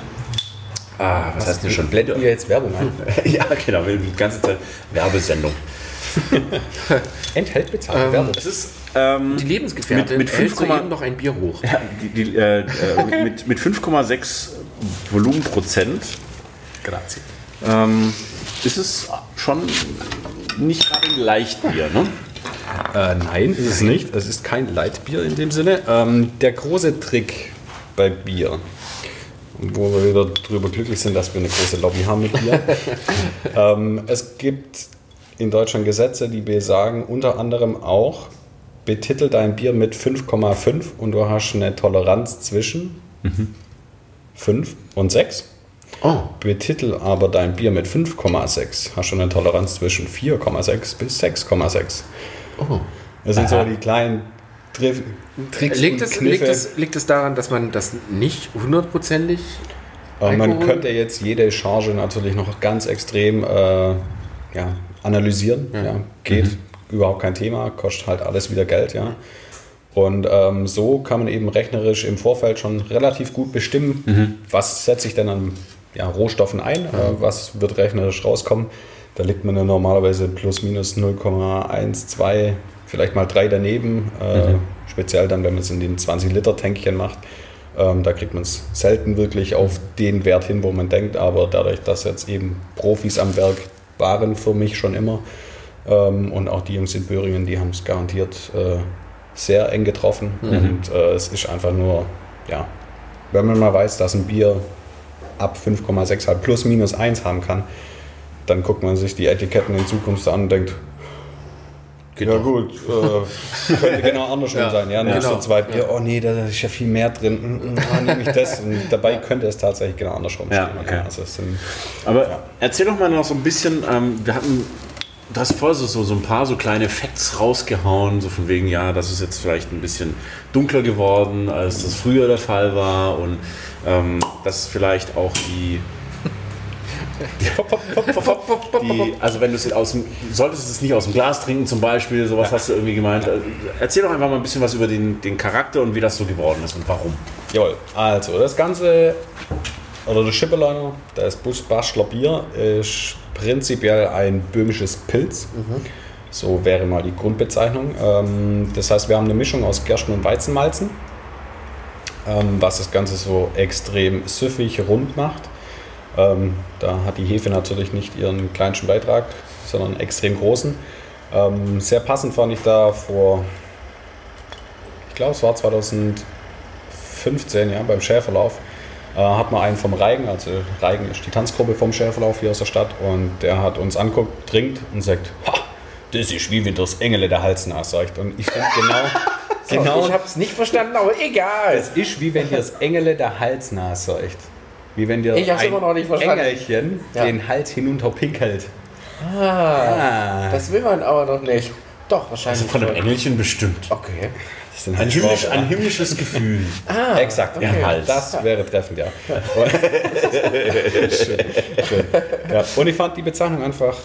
Ah, was heißt denn schon? Blenden wir jetzt Werbung ein? <laughs> ja, genau, wir die ganze Zeit Werbesendung. <laughs> Enthält bezahlte Werbung. Es ist ähm, Die Lebensgefährtin Mit- mit hält 5,- soeben noch ein Bier hoch. ja, die, die, äh, äh, mit, mit 5,6 Volumenprozent Grazie. ähm, ist es schon nicht gerade ein Leichtbier, ne? Äh, nein, ist es nicht. Es ist kein Leitbier in dem Sinne. Ähm, der große Trick bei Bier, wo wir wieder darüber glücklich sind, dass wir eine große Lobby haben mit Bier. <laughs> ähm, es gibt in Deutschland Gesetze, die besagen unter anderem auch, betitel dein Bier mit 5,5 und du hast eine Toleranz zwischen 5 und 6. Oh, Betitel aber dein Bier mit 5,6, hast du eine Toleranz zwischen 4,6 bis 6,6. oh. Das sind so die kleinen Tricks Liegt es, liegt, es, liegt es daran, dass man das nicht hundertprozentig man könnte jetzt jede Charge natürlich noch ganz extrem äh, ja, analysieren. Ja. geht, Mhm. überhaupt kein Thema, kostet halt alles wieder Geld. Ja. Und ähm, so kann man eben rechnerisch im Vorfeld schon relativ gut bestimmen, Mhm. was setze ich denn an ja, Rohstoffen ein, äh, was wird rechnerisch rauskommen. Da liegt man dann normalerweise plus minus 0,1, 2, vielleicht mal 3 daneben. Äh, Mhm. Speziell dann, wenn man es in den 20-Liter-Tänkchen macht. Ähm, da kriegt man es selten wirklich auf den Wert hin, wo man denkt. Aber dadurch, dass jetzt eben Profis am Werk waren für mich schon immer ähm, und auch die Jungs in Böhringen, die haben es garantiert äh, sehr eng getroffen. Und äh, es ist einfach nur, ja, wenn man mal weiß, dass ein Bier ab 5,6 halt plus minus 1 haben kann, dann guckt man sich die Etiketten in Zukunft an und denkt, ja gut, <laughs> äh, könnte genau andersrum Ja, sein. Ja, nimmst genau. du zwei Bier, oh nee, da ist ja viel mehr drin, mm, mm, ah, nehme ich das. Und dabei könnte es tatsächlich genau andersrum Ja, stehen. okay. Also sind, Aber erzähl doch mal noch so ein bisschen, ähm, wir hatten, du hast vorher so, so, so ein paar so kleine Facts rausgehauen, so von wegen, ja, das ist jetzt vielleicht ein bisschen dunkler geworden, als das früher der Fall war und ähm, dass vielleicht auch die, die also wenn du es aus dem, solltest du es nicht aus dem Glas trinken zum Beispiel, sowas hast du irgendwie gemeint. Äh, Erzähl doch einfach mal ein bisschen was über den, den Charakter und wie das so geworden ist und warum. Jawohl, also das Ganze, oder der Schipperliner, das Busbastler Bier, ist prinzipiell ein böhmisches Pilz. So wäre mal die Grundbezeichnung. Ähm, das heißt, wir haben eine Mischung aus Gersten und Weizenmalzen, ähm, was das Ganze so extrem süffig rund macht. Ähm, da hat die Hefe natürlich nicht ihren kleinsten Beitrag, sondern einen extrem großen. Ähm, sehr passend fand ich da vor, ich glaube es war 2015, ja, beim Schäferlauf, äh, hat man einen vom Reigen, also Reigen ist die Tanzgruppe vom Schäferlauf hier aus der Stadt und der hat uns anguckt, trinkt und sagt, ha, das ist wie wenn das Engele der Hals nachsagt. Und ich finde genau, <laughs> Genau. Ich hab's nicht verstanden, aber egal. Es ist wie wenn dir das Engele der Hals nachseucht. Wie wenn dir Ich hab's ein immer noch nicht verstanden. Engelchen Ja. den Hals hinunter pinkelt. Ah, Ah. das will man aber noch nicht. Doch, wahrscheinlich. Also Von einem. Engelchen bestimmt. Okay. Ein, halt himmlisch, ein himmlisches Gefühl. <laughs> Ah, Exakt, okay. im Hals. Das wäre treffend, ja. <laughs> schön, schön. Ja. Und ich fand die Bezeichnung einfach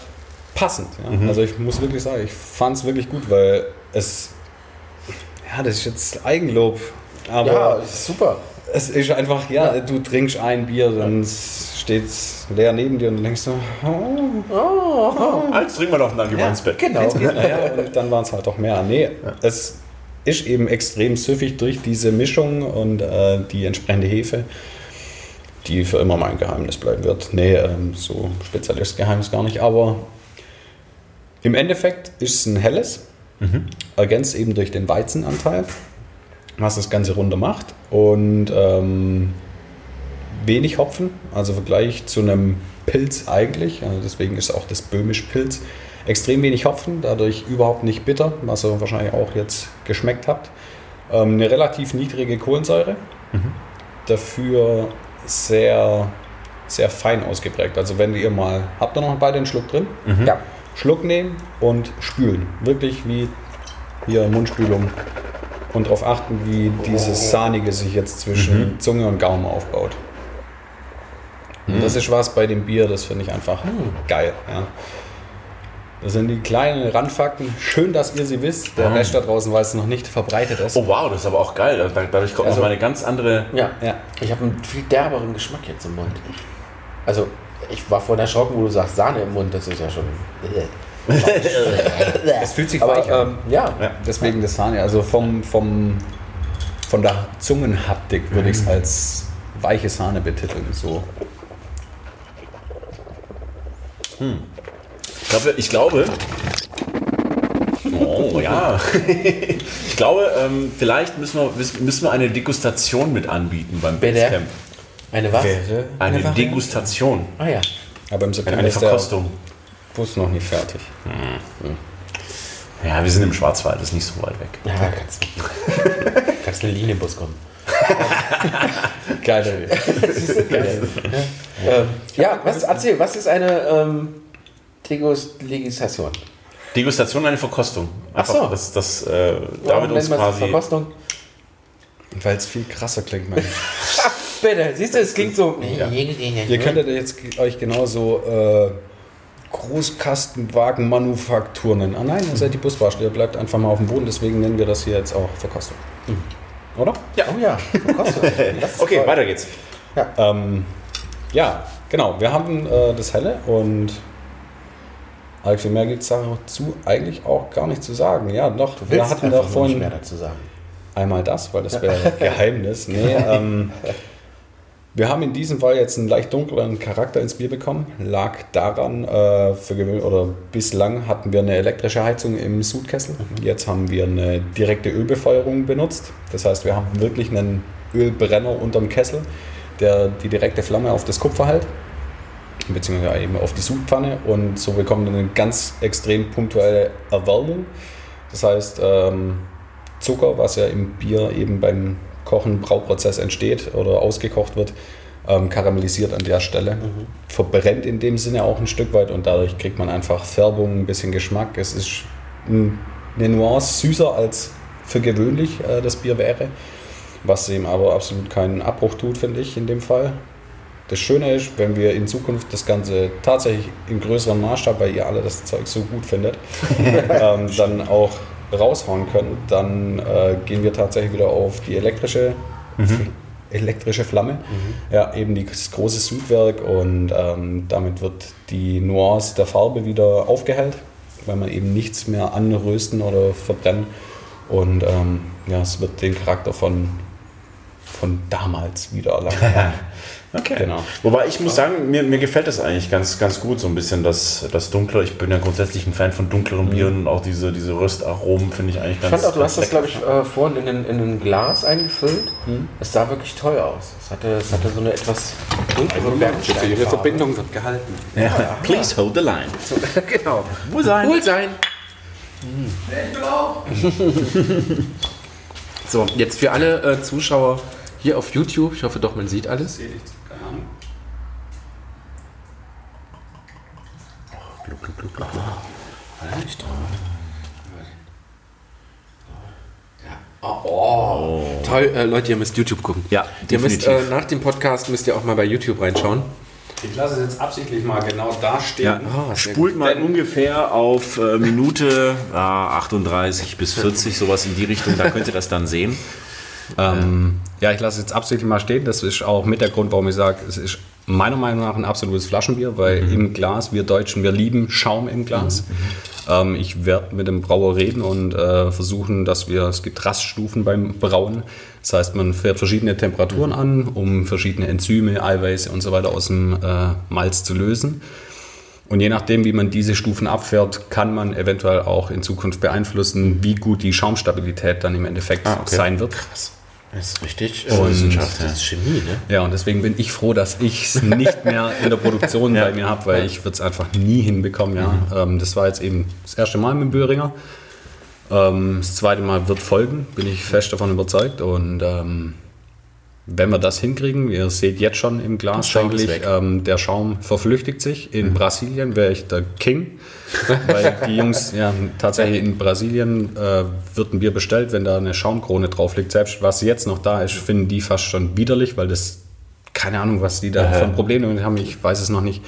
passend. Ja. Also ich muss wirklich sagen, ich fand es wirklich gut, weil es, ja, das ist jetzt Eigenlob, aber Ja, ist super. Es ist einfach, ja, du trinkst ein Bier, dann steht es leer neben dir und denkst so, oh, Als trinken wir doch dann ja. ins Bett. Genau. naja, und dann waren es halt doch mehr. Nee, es ist eben extrem süffig durch diese Mischung und äh, die entsprechende Hefe, die für immer mein Geheimnis bleiben wird. Nee, ähm, so speziell ist das Geheimnis gar nicht, aber im Endeffekt ist es ein helles, ergänzt eben durch den Weizenanteil, was das Ganze runter macht und ähm, wenig Hopfen, also im Vergleich zu einem Pilz eigentlich, also deswegen ist auch das böhmisch Pilz, extrem wenig Hopfen, dadurch überhaupt nicht bitter, was ihr wahrscheinlich auch jetzt geschmeckt habt. Ähm, eine relativ niedrige Kohlensäure, dafür sehr, sehr fein ausgeprägt. Also wenn ihr mal, habt ihr noch beide einen Schluck drin? Ja. Schluck nehmen und spülen. Wirklich wie hier Mundspülung. Und darauf achten, wie dieses Sahnige sich jetzt zwischen Zunge und Gaumen aufbaut. Und das ist was bei dem Bier, das finde ich einfach geil. Ja. Das sind die kleinen Randfakten. Schön, dass ihr sie wisst. Der Rest da draußen weiß es noch nicht verbreitet ist. Oh wow, das ist aber auch geil. Da- Dadurch kommt Also- noch mal eine ganz andere. Ja. Ja. Ich habe einen viel derberen Geschmack jetzt im Mund. Also, ich war vorhin erschrocken, wo du sagst Sahne im Mund, das ist ja schon. <laughs> Es fühlt sich Aber weich an. ähm, ja. Ja. Deswegen das Sahne. Also vom, vom, von der Zungenhaptik würde ich es als weiche Sahne betiteln. So. Ich glaube, ich glaube. Oh ja. <laughs> ich glaube, ähm, vielleicht müssen wir, müssen wir eine Degustation mit anbieten beim? Basecamp. Eine was? Eine Degustation. Ah ja. Aber im September Eine ist der Verkostung. Bus noch nicht fertig. Ja, wir sind im Schwarzwald, das ist nicht so weit weg. Ja, kannst, <laughs> kannst einen Linienbus kommen. <laughs> Geil. Ähm, ja, was, erzähl, was ist eine ähm, Degus- Legislation? Degustation, eine Verkostung. Ach so. Das, das, äh, damit uns quasi. Verkostung? Weil es viel krasser klingt, Mensch. <laughs> Bitte, siehst du, es klingt so. Ihr könntet jetzt euch genauso äh, Großkastenwagenmanufaktur nennen. Ah nein, ihr seid die Busbaustelle. Ihr bleibt einfach mal auf dem Boden. Deswegen nennen wir das hier jetzt auch Verkostung. Oder? Oh ja, Verkostung. <laughs> Okay, toll. weiter geht's. Ähm, ja, genau. Wir haben äh, das Helle und allzu viel mehr gibt es dazu eigentlich auch gar nicht zu sagen. Ja, doch, Du wir hatten einfach da nur nicht mehr dazu sagen. einmal das, weil das <laughs> wäre Geheimnis. Nee, ähm, <laughs> wir haben in diesem Fall jetzt einen leicht dunkleren Charakter ins Bier bekommen. Lag daran, äh, für gewöhn- oder bislang hatten wir eine elektrische Heizung im Sudkessel. Jetzt haben wir eine direkte Ölbefeuerung benutzt. Das heißt, wir haben wirklich einen Ölbrenner unterm Kessel, der die direkte Flamme auf das Kupfer hält beziehungsweise eben auf die Sudpfanne und so bekommen wir eine ganz extrem punktuelle Erwärmung. Das heißt, ähm, Zucker, was ja im Bier eben beim Kochen, Brauprozess entsteht oder ausgekocht wird, ähm, karamellisiert an der Stelle. Verbrennt in dem Sinne auch ein Stück weit und dadurch kriegt man einfach Färbung, ein bisschen Geschmack. Es ist ein- eine Nuance süßer als für gewöhnlich äh, das Bier wäre, was ihm aber absolut keinen Abbruch tut, finde ich in dem Fall. Das Schöne ist, wenn wir in Zukunft das Ganze tatsächlich in größerem Maßstab, weil ihr alle das Zeug so gut findet, <laughs> ähm, dann auch raushauen können, dann äh, gehen wir tatsächlich wieder auf die elektrische, elektrische Flamme. Ja, eben die- das große Südwerk und ähm, damit wird die Nuance der Farbe wieder aufgehellt, weil man eben nichts mehr anrösten oder verbrennen. Und ähm, ja, es wird den Charakter von, von damals wieder <laughs> erlangen. Okay. Genau. Wobei ich muss sagen, mir, mir gefällt das eigentlich ganz, ganz gut, so ein bisschen das, das Dunkle. Ich bin ja grundsätzlich ein Fan von dunkleren Bieren und auch diese, diese Röstaromen finde ich eigentlich Ich ganz fand auch, du ganz hast das, glaube ich, äh, vorhin in ein, in ein Glas eingefüllt. Es sah wirklich toll aus. Es hatte, es hatte so eine etwas dunklere Bernsteinfarbe. wird gehalten. Ja. Please hold the line. <laughs> genau. Wo sein? Wohl sein. So, jetzt für alle äh, Zuschauer hier auf YouTube, ich hoffe doch, man sieht alles. Oh, Toll, äh, Leute, ihr müsst YouTube gucken. Ja, Ihr müsst äh, nach dem Podcast müsst ihr auch mal bei YouTube reinschauen. Ich lasse es jetzt absichtlich mal genau da stehen. Ja. Ah, sehr Spult mal ungefähr auf äh, Minute <laughs> äh, 38 bis 40, sowas in die Richtung. Da könnt ihr das dann sehen. Ähm, ja, ich lasse es jetzt absichtlich mal stehen. Das ist auch mit der Grund, warum ich sage, es ist meiner Meinung nach ein absolutes Flaschenbier, weil im Glas, wir Deutschen, wir lieben Schaum im Glas. Ähm, ich werde mit dem Brauer reden und äh, versuchen, dass wir, es gibt Raststufen beim Brauen. Das heißt, man fährt verschiedene Temperaturen an, um verschiedene Enzyme, Eiweiße und so weiter aus dem äh, Malz zu lösen. Und je nachdem, wie man diese Stufen abfährt, kann man eventuell auch in Zukunft beeinflussen, wie gut die Schaumstabilität dann im Endeffekt Ah, okay. sein wird. Das ist richtig. Und- Wissenschaft, das ist Chemie, ne? Ja, und deswegen bin ich froh, dass ich es <laughs> nicht mehr in der Produktion bei mir habe, weil ich würde es einfach nie hinbekommen. Ja. Ähm, das war jetzt eben das erste Mal mit dem Böhringer. Ähm, das zweite Mal wird folgen, bin ich fest davon überzeugt. Und ähm, wenn wir das hinkriegen, ihr seht jetzt schon im Glas Schaum ist eigentlich, ähm, der Schaum verflüchtigt sich. In Brasilien wäre ich der King, weil <laughs> die Jungs, ja, tatsächlich in Brasilien äh, wird ein Bier bestellt, wenn da eine Schaumkrone drauf liegt. Selbst was jetzt noch da ist, finden die fast schon widerlich, weil das, keine Ahnung, was die da für ein Problem damit haben, ich weiß es noch nicht.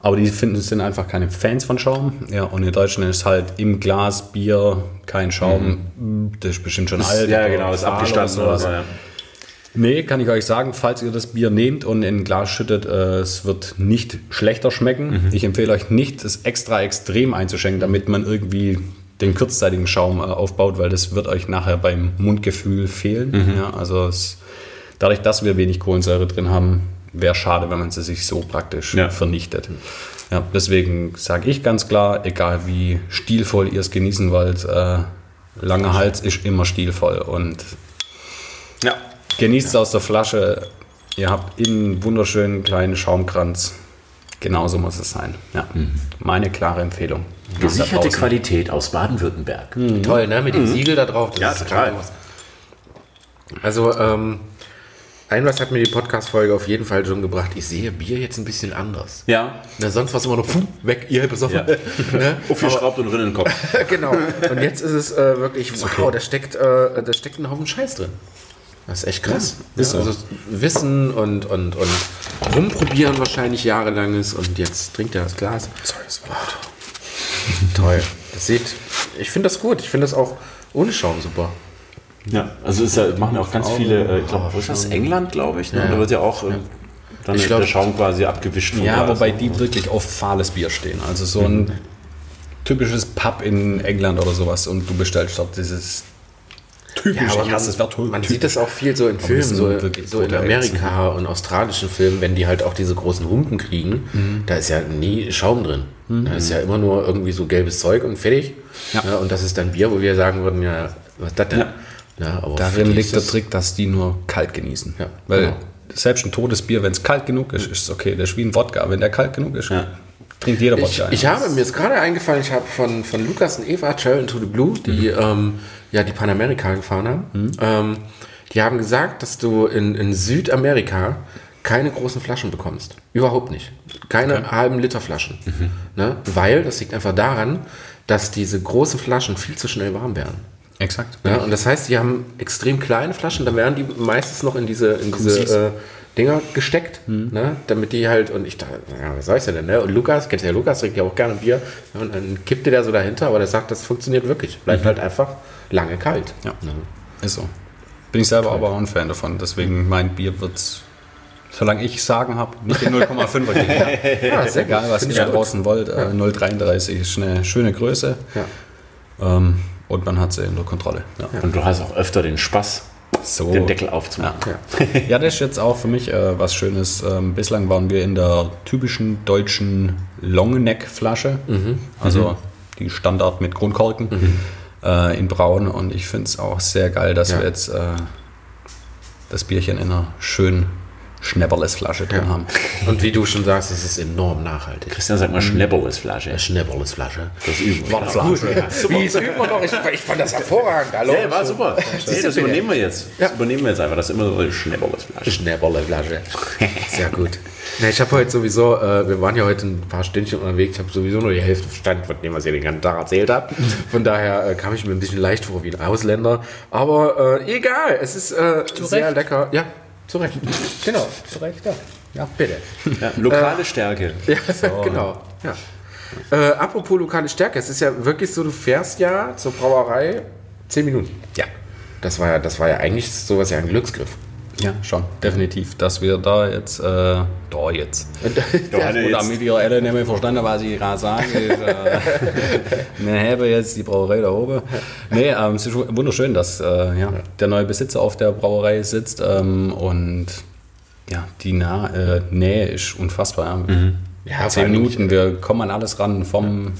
Aber die finden, sind einfach keine Fans von Schaum. Ja, und in Deutschland ist halt im Glas Bier kein Schaum. Das ist bestimmt schon alt. ja, oder genau, ist oder abgestanden sowas. oder so. Ja. Nee, kann ich euch sagen, falls ihr das Bier nehmt und in ein Glas schüttet, äh, es wird nicht schlechter schmecken. Ich empfehle euch nicht, es extra extrem einzuschenken, damit man irgendwie den kurzzeitigen Schaum äh, aufbaut, weil das wird euch nachher beim Mundgefühl fehlen. Ja, also es, dadurch, dass wir wenig Kohlensäure drin haben, wäre schade, wenn man sie sich so praktisch Ja. vernichtet. Ja, deswegen sage ich ganz klar, egal wie stilvoll ihr es genießen wollt, äh, langer Hals ist immer stilvoll und ja. Genießt es aus der Flasche. Ihr habt innen einen wunderschönen kleinen Schaumkranz. Genauso muss es sein. Ja. Meine klare Empfehlung. Gesicherte. Qualität aus Baden-Württemberg. Toll, ne? Mit dem Siegel da drauf. Das Ja, ist total. Also, ähm, ein was hat mir die Podcast-Folge auf jeden Fall schon gebracht. Ich sehe Bier jetzt ein bisschen anders. Ja. Na, sonst war es immer noch puh, weg, ihr besoffen. Ja. <laughs> ne? <laughs> Aufgeschraubt und Rinnen im Kopf. <laughs> genau. Und jetzt ist es äh, wirklich, wow, da steckt, äh, da steckt ein Haufen Scheiß drin. Das ist echt krass. ist so. Also Wissen und, und, und rumprobieren wahrscheinlich jahrelanges und jetzt trinkt er das Glas. Sorry, das war laut. Toll. Das sieht, ich finde das gut. Ich finde das auch ohne Schaum super. Ja, also ist ja, machen ja auch ganz viele, äh, ich glaube, wo ist das? England, glaube ich. Ne? Ja. Da wird ja auch äh, dann Ich glaub- der Schaum quasi abgewischt. Ja, Glas. wobei die wirklich auf fahles Bier stehen. Also so ein typisches Pub in England oder sowas und du bestellst dort dieses typisch, aber ich hasse das Wort Man typisch. sieht das auch viel so in Filmen, so, so in Amerika und australischen Filmen, wenn die halt auch diese großen Humpen kriegen, Mhm. da ist ja nie Schaum drin. Da ist ja immer nur irgendwie so gelbes Zeug und fertig. Ja. Ja, und das ist dann Bier, wo wir sagen würden, ja, was ist das denn? Ja. Ja, Darin liegt der Trick, dass die nur kalt genießen. Ja, Weil genau. selbst ein totes Bier, wenn es kalt genug ist, ist es okay. Das ist wie ein Wodka. Wenn der kalt genug ist, trinkt jeder Ich, Wodka. ich habe mir ist gerade eingefallen, ich habe von, von Lukas und Eva Trail into the Blue, die ähm, ja die Panamerika gefahren haben. Ähm, die haben gesagt, dass du in, in Südamerika keine großen Flaschen bekommst. Überhaupt nicht. Keine halben Liter Flaschen. Ne? Weil das liegt einfach daran, dass diese großen Flaschen viel zu schnell warm werden. Exakt. Ja, und das heißt, die haben extrem kleine Flaschen, da werden die meistens noch in diese, in diese äh, Dinger gesteckt, ne, damit die halt, und ich dachte, ja, was soll ich denn, ne? Und Lukas, kennst du ja Lukas, trinkt ja auch gerne Bier, ja, und dann kippt der so dahinter, aber der sagt, das funktioniert wirklich. Bleibt halt einfach lange kalt. Ja. Ne? Ist so. Bin ich selber aber auch ein Fan davon. Deswegen mein Bier wird's, solange ich Sagen habe, nicht in 0,5er gehen. Ja, sehr Egal, was Find ihr da draußen wollt. Äh, 0,33 ist eine schöne Größe. Ja. Ähm, und man hat sie in der Kontrolle. Ja. Und du hast auch öfter den Spaß, So. den Deckel aufzumachen. Ja. ja, das ist jetzt auch für mich äh, was Schönes. Ähm, bislang waren wir in der typischen deutschen Longneck-Flasche, also die Standard mit Grundkorken äh, in Braun. Und ich finde es auch sehr geil, dass Ja. wir jetzt äh, das Bierchen in einer schönen Schnäpperles-Flasche drin haben. Und wie du schon sagst, es ist enorm nachhaltig. Christian sagt mal Schnäpperles Flasche. Schnäpperles Flasche. Das üben wir. Gut, Wie ist üben wir noch? Ich, ich fand das hervorragend. Hallo. Ja, war super. Nee, das übernehmen wir jetzt. Das Ja. übernehmen wir jetzt einfach. Das ist immer so Schnäpperles Flasche. Schnäpperle Flasche. Sehr gut. <laughs> Ja, ich habe heute sowieso, äh, wir waren ja heute ein paar Stündchen unterwegs, ich habe sowieso nur die Hälfte verstanden von dem, was ihr den ganzen Tag erzählt habt. Von daher äh, kam ich mir ein bisschen leicht vor wie ein Ausländer. Aber äh, egal, es ist äh, sehr Recht. lecker. Ja, zu Recht. Genau, Zu Recht, ja. ja. bitte. Ja, <laughs> lokale Stärke. <laughs> Ja, genau. Ja. Äh, apropos lokale Stärke, es ist ja wirklich so, du fährst ja zur Brauerei zehn Minuten. Ja. Das war ja, das war ja eigentlich sowas ja ein Glücksgriff. Ja, schon, definitiv. Dass wir da jetzt, äh, da jetzt. <laughs> Ja, Und damit ihr alle nicht mehr verstanden was ich gerade sage, ist, äh, <laughs> wir haben jetzt die Brauerei da oben. Nee, ähm, es ist wunderschön, dass äh, ja, der neue Besitzer auf der Brauerei sitzt ähm, und ja, die nah äh, Nähe ist unfassbar. Ja. Ja, vor Zehn Minuten, wir kommen an alles ran, vom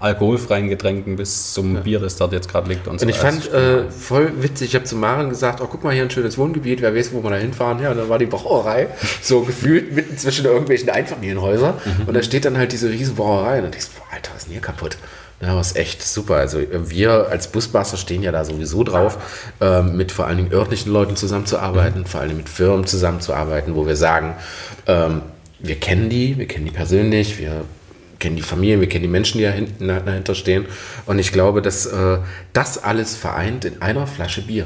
alkoholfreien Getränken bis zum Bier, das dort jetzt gerade liegt. Und, so. Und ich fand äh, voll witzig, ich habe zu Maren gesagt, oh guck mal hier ein schönes Wohngebiet, wer weiß, wo wir da hinfahren. Ja, und dann war die Brauerei <laughs> so gefühlt mitten zwischen irgendwelchen Einfamilienhäusern. Und da steht dann halt diese riesen Brauerei. Und dann denkst du, boah, Alter, was ist denn hier kaputt? Ja, ist echt super. Also äh, wir als Busbuster stehen ja da sowieso drauf, ähm, mit vor allen Dingen örtlichen Leuten zusammenzuarbeiten, vor allen Dingen mit Firmen zusammenzuarbeiten, wo wir sagen, ähm, wir kennen die, wir kennen die persönlich, wir kennen die Familien, wir kennen die Menschen, die dahinter stehen. Und ich glaube, dass äh, das alles vereint in einer Flasche Bier.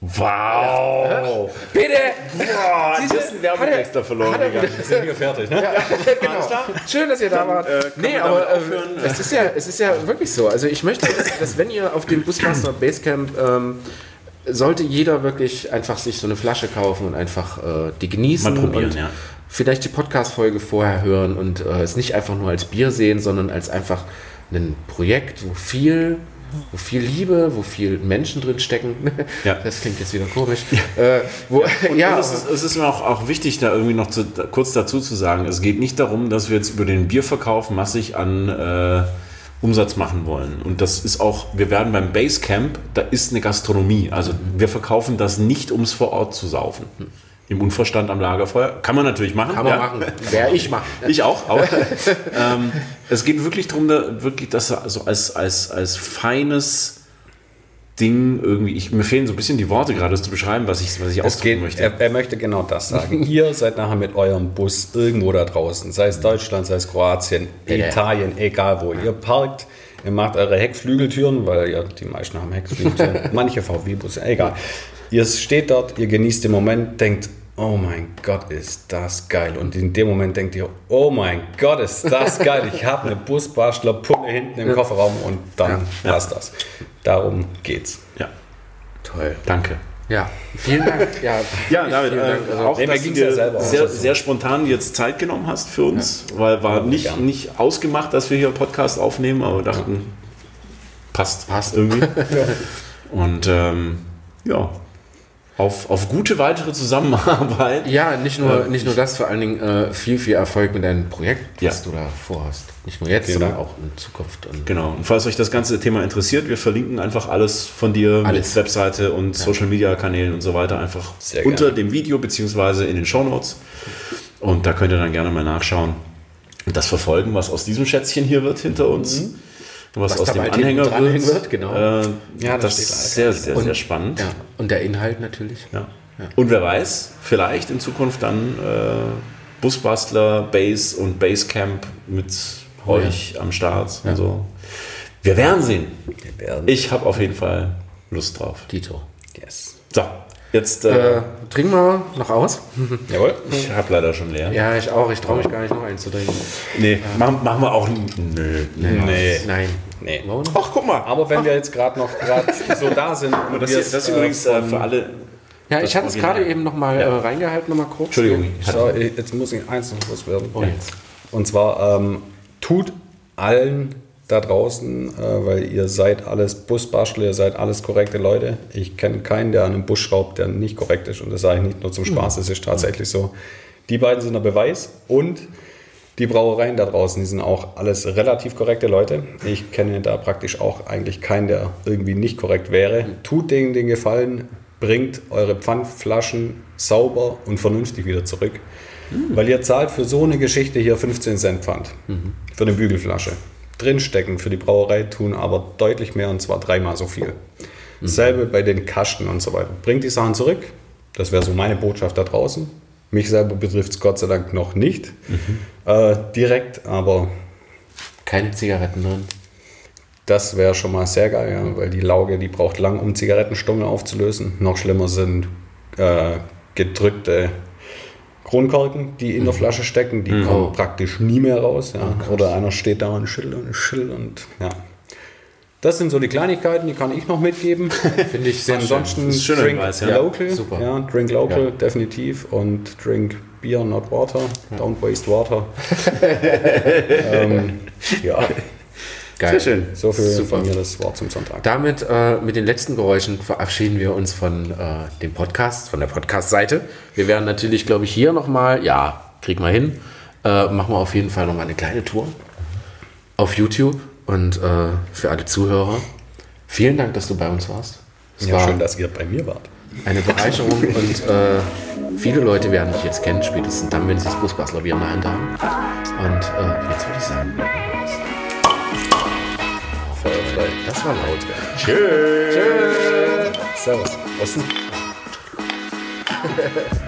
Wow! Bitte! Boah, Siehst du, das ist ein Werbetext er- da verloren er- gegangen. sind wir fertig, ne? genau. Schön, dass ihr da wart. äh, kann nee, aber äh, es, ist ja, es ist ja wirklich so. Also ich möchte, dass, dass wenn ihr auf dem Busmaster Basecamp ähm, sollte jeder wirklich einfach sich so eine Flasche kaufen und einfach äh, die genießen Mal probieren, und ja. Vielleicht die Podcast-Folge vorher hören und äh, es nicht einfach nur als Bier sehen, sondern als einfach ein Projekt, wo viel wo viel Liebe, wo viel Menschen drin stecken. Ja. <laughs> Das klingt jetzt wieder komisch. Äh, wo, <laughs> ja, Und es ist, es ist mir auch, auch wichtig, da irgendwie noch zu, da, kurz dazu zu sagen, es geht nicht darum, dass wir jetzt über den Bierverkauf massig an äh, Umsatz machen wollen. Und das ist auch, wir werden beim Basecamp, da ist eine Gastronomie. Also wir verkaufen das nicht, um es vor Ort zu saufen. Im Unverstand am Lagerfeuer. Kann man natürlich machen. kann man ja. machen. Wäre ich machen. Ich auch, aber <laughs> ähm, es geht wirklich darum, da wirklich das also als, als, als feines Ding irgendwie, ich, mir fehlen so ein bisschen die Worte gerade, das zu beschreiben, was ich, was ich Es ausdrücken geht, möchte. er, er möchte genau das sagen. <laughs> Ihr seid nachher mit eurem Bus irgendwo da draußen, sei es Deutschland, sei es Kroatien, Ja. Italien, egal wo. Ihr parkt, ihr macht eure Heckflügeltüren, weil ja die meisten haben Heckflügeltüren, <laughs> manche VW-Busse, egal. Ihr steht dort, ihr genießt den Moment, denkt, oh mein Gott, ist das geil. Und in dem Moment denkt ihr, oh mein Gott, ist das <laughs> geil. Ich habe eine Busbastler-Pulle hinten im Kofferraum und dann passt das. Darum geht's. ja, Toll. danke. Ja, vielen Dank. Ja, Ja, David, vielen äh, Dank. Also, auch, nee, dass du ja dir selber auch sehr, sehr spontan jetzt Zeit genommen hast für uns, weil war nicht, nicht ausgemacht, dass wir hier einen Podcast aufnehmen, aber wir dachten, passt, Passt. irgendwie. <laughs> Und ähm, ja, auf, auf gute weitere Zusammenarbeit. ja, nicht nur, nicht nur das, vor allen Dingen äh, viel, viel Erfolg mit deinem Projekt, Ja. was du da vorhast. Nicht nur jetzt, Vielen sondern auch in Zukunft. Und Genau. Und falls euch das ganze Thema interessiert, wir verlinken einfach alles von dir Alles. mit Webseite und Social Media Kanälen und so weiter einfach Sehr unter gerne. dem Video beziehungsweise in den Show Notes. Und da könnt ihr dann gerne mal nachschauen und das verfolgen, was aus diesem Schätzchen hier wird hinter uns. Und was, Was aus dem bald Anhänger wird. wird, genau. Äh, Ja, das das ist sehr, sehr, Und- sehr spannend. ja, und der Inhalt natürlich. Ja. Und wer weiß, vielleicht in Zukunft dann äh, Busbastler, Base und Basecamp mit Oh ja. euch am Start. und so. Wir werden sehen. Wir werden- Ich habe auf jeden Fall Lust drauf. Dito. Yes. So, jetzt, äh, Äh, trinken wir noch aus? <laughs> Jawohl. ich habe leider schon leer. Ja, ich auch. Ich traue mich gar nicht noch einzutrinken. Nee, machen, machen wir auch. Nö. Nee. Nein. Nee. Ach, guck mal. Aber wenn wir jetzt gerade noch grad so da sind <laughs> und Das, hier, das ist übrigens äh, äh, für alle. Ja, Das ich hatte es gerade eben noch mal Ja. äh, reingehalten, noch mal kurz. Entschuldigung. So, jetzt muss ich eins noch loswerden. Oh, jetzt. Und zwar ähm, tut allen da draußen, äh, weil ihr seid alles Busbastler, ihr seid alles korrekte Leute. Ich kenne keinen, der an einem Bus schraubt, der nicht korrekt ist. Und das sage ich nicht nur zum Spaß, es ist tatsächlich so. Die beiden sind der Beweis und die Brauereien da draußen, die sind auch alles relativ korrekte Leute. Ich kenne da praktisch auch eigentlich keinen, der irgendwie nicht korrekt wäre. Tut denen den Gefallen, bringt eure Pfandflaschen sauber und vernünftig wieder zurück. Weil ihr zahlt für so eine Geschichte hier 15 Cent Pfand. Für eine Bügelflasche. Drinstecken für die Brauerei tun aber deutlich mehr und zwar dreimal so viel. Dasselbe bei den Kasten und so weiter. Bringt die Sachen zurück. Das wäre so meine Botschaft da draußen. Mich selber betrifft es Gott sei Dank noch nicht äh, direkt, aber Keine Zigaretten drin. das wäre schon mal sehr geil, ja, weil die Lauge, die braucht lang, um Zigarettenstummel aufzulösen. Noch schlimmer sind äh, gedrückte Kronkorken, die in der Flasche stecken. Die kommen praktisch nie mehr raus. Ja. Oder einer steht da und schüttelt und schüttelt und ja. Das sind so die Kleinigkeiten, die kann ich noch mitgeben. <laughs> Finde ich sehr Ansonsten schöner drink Hinweis, ja. local. Super. Ja, drink local, Ja. definitiv. Und drink beer, not water. Don't waste water. <laughs> ähm, ja, Geil. Sehr schön. so viel Super. von mir das Wort zum Sonntag. Damit äh, mit den letzten Geräuschen verabschieden wir uns von äh, dem Podcast, von der Podcast-Seite. Wir werden natürlich, glaube ich, hier nochmal, ja, krieg mal hin, äh, machen wir auf jeden Fall nochmal eine kleine Tour auf YouTube und äh, für alle Zuhörer. Vielen Dank, dass du bei uns warst. Es Ja, war schön, dass ihr bei mir wart. eine Bereicherung <laughs> und äh, viele Leute werden dich jetzt kennen, spätestens dann, wenn sie das Busbasler Bier in der Hand haben. Und äh, jetzt würde ich sagen, Feuerfrei. das war laut. Servus. Osten. <laughs>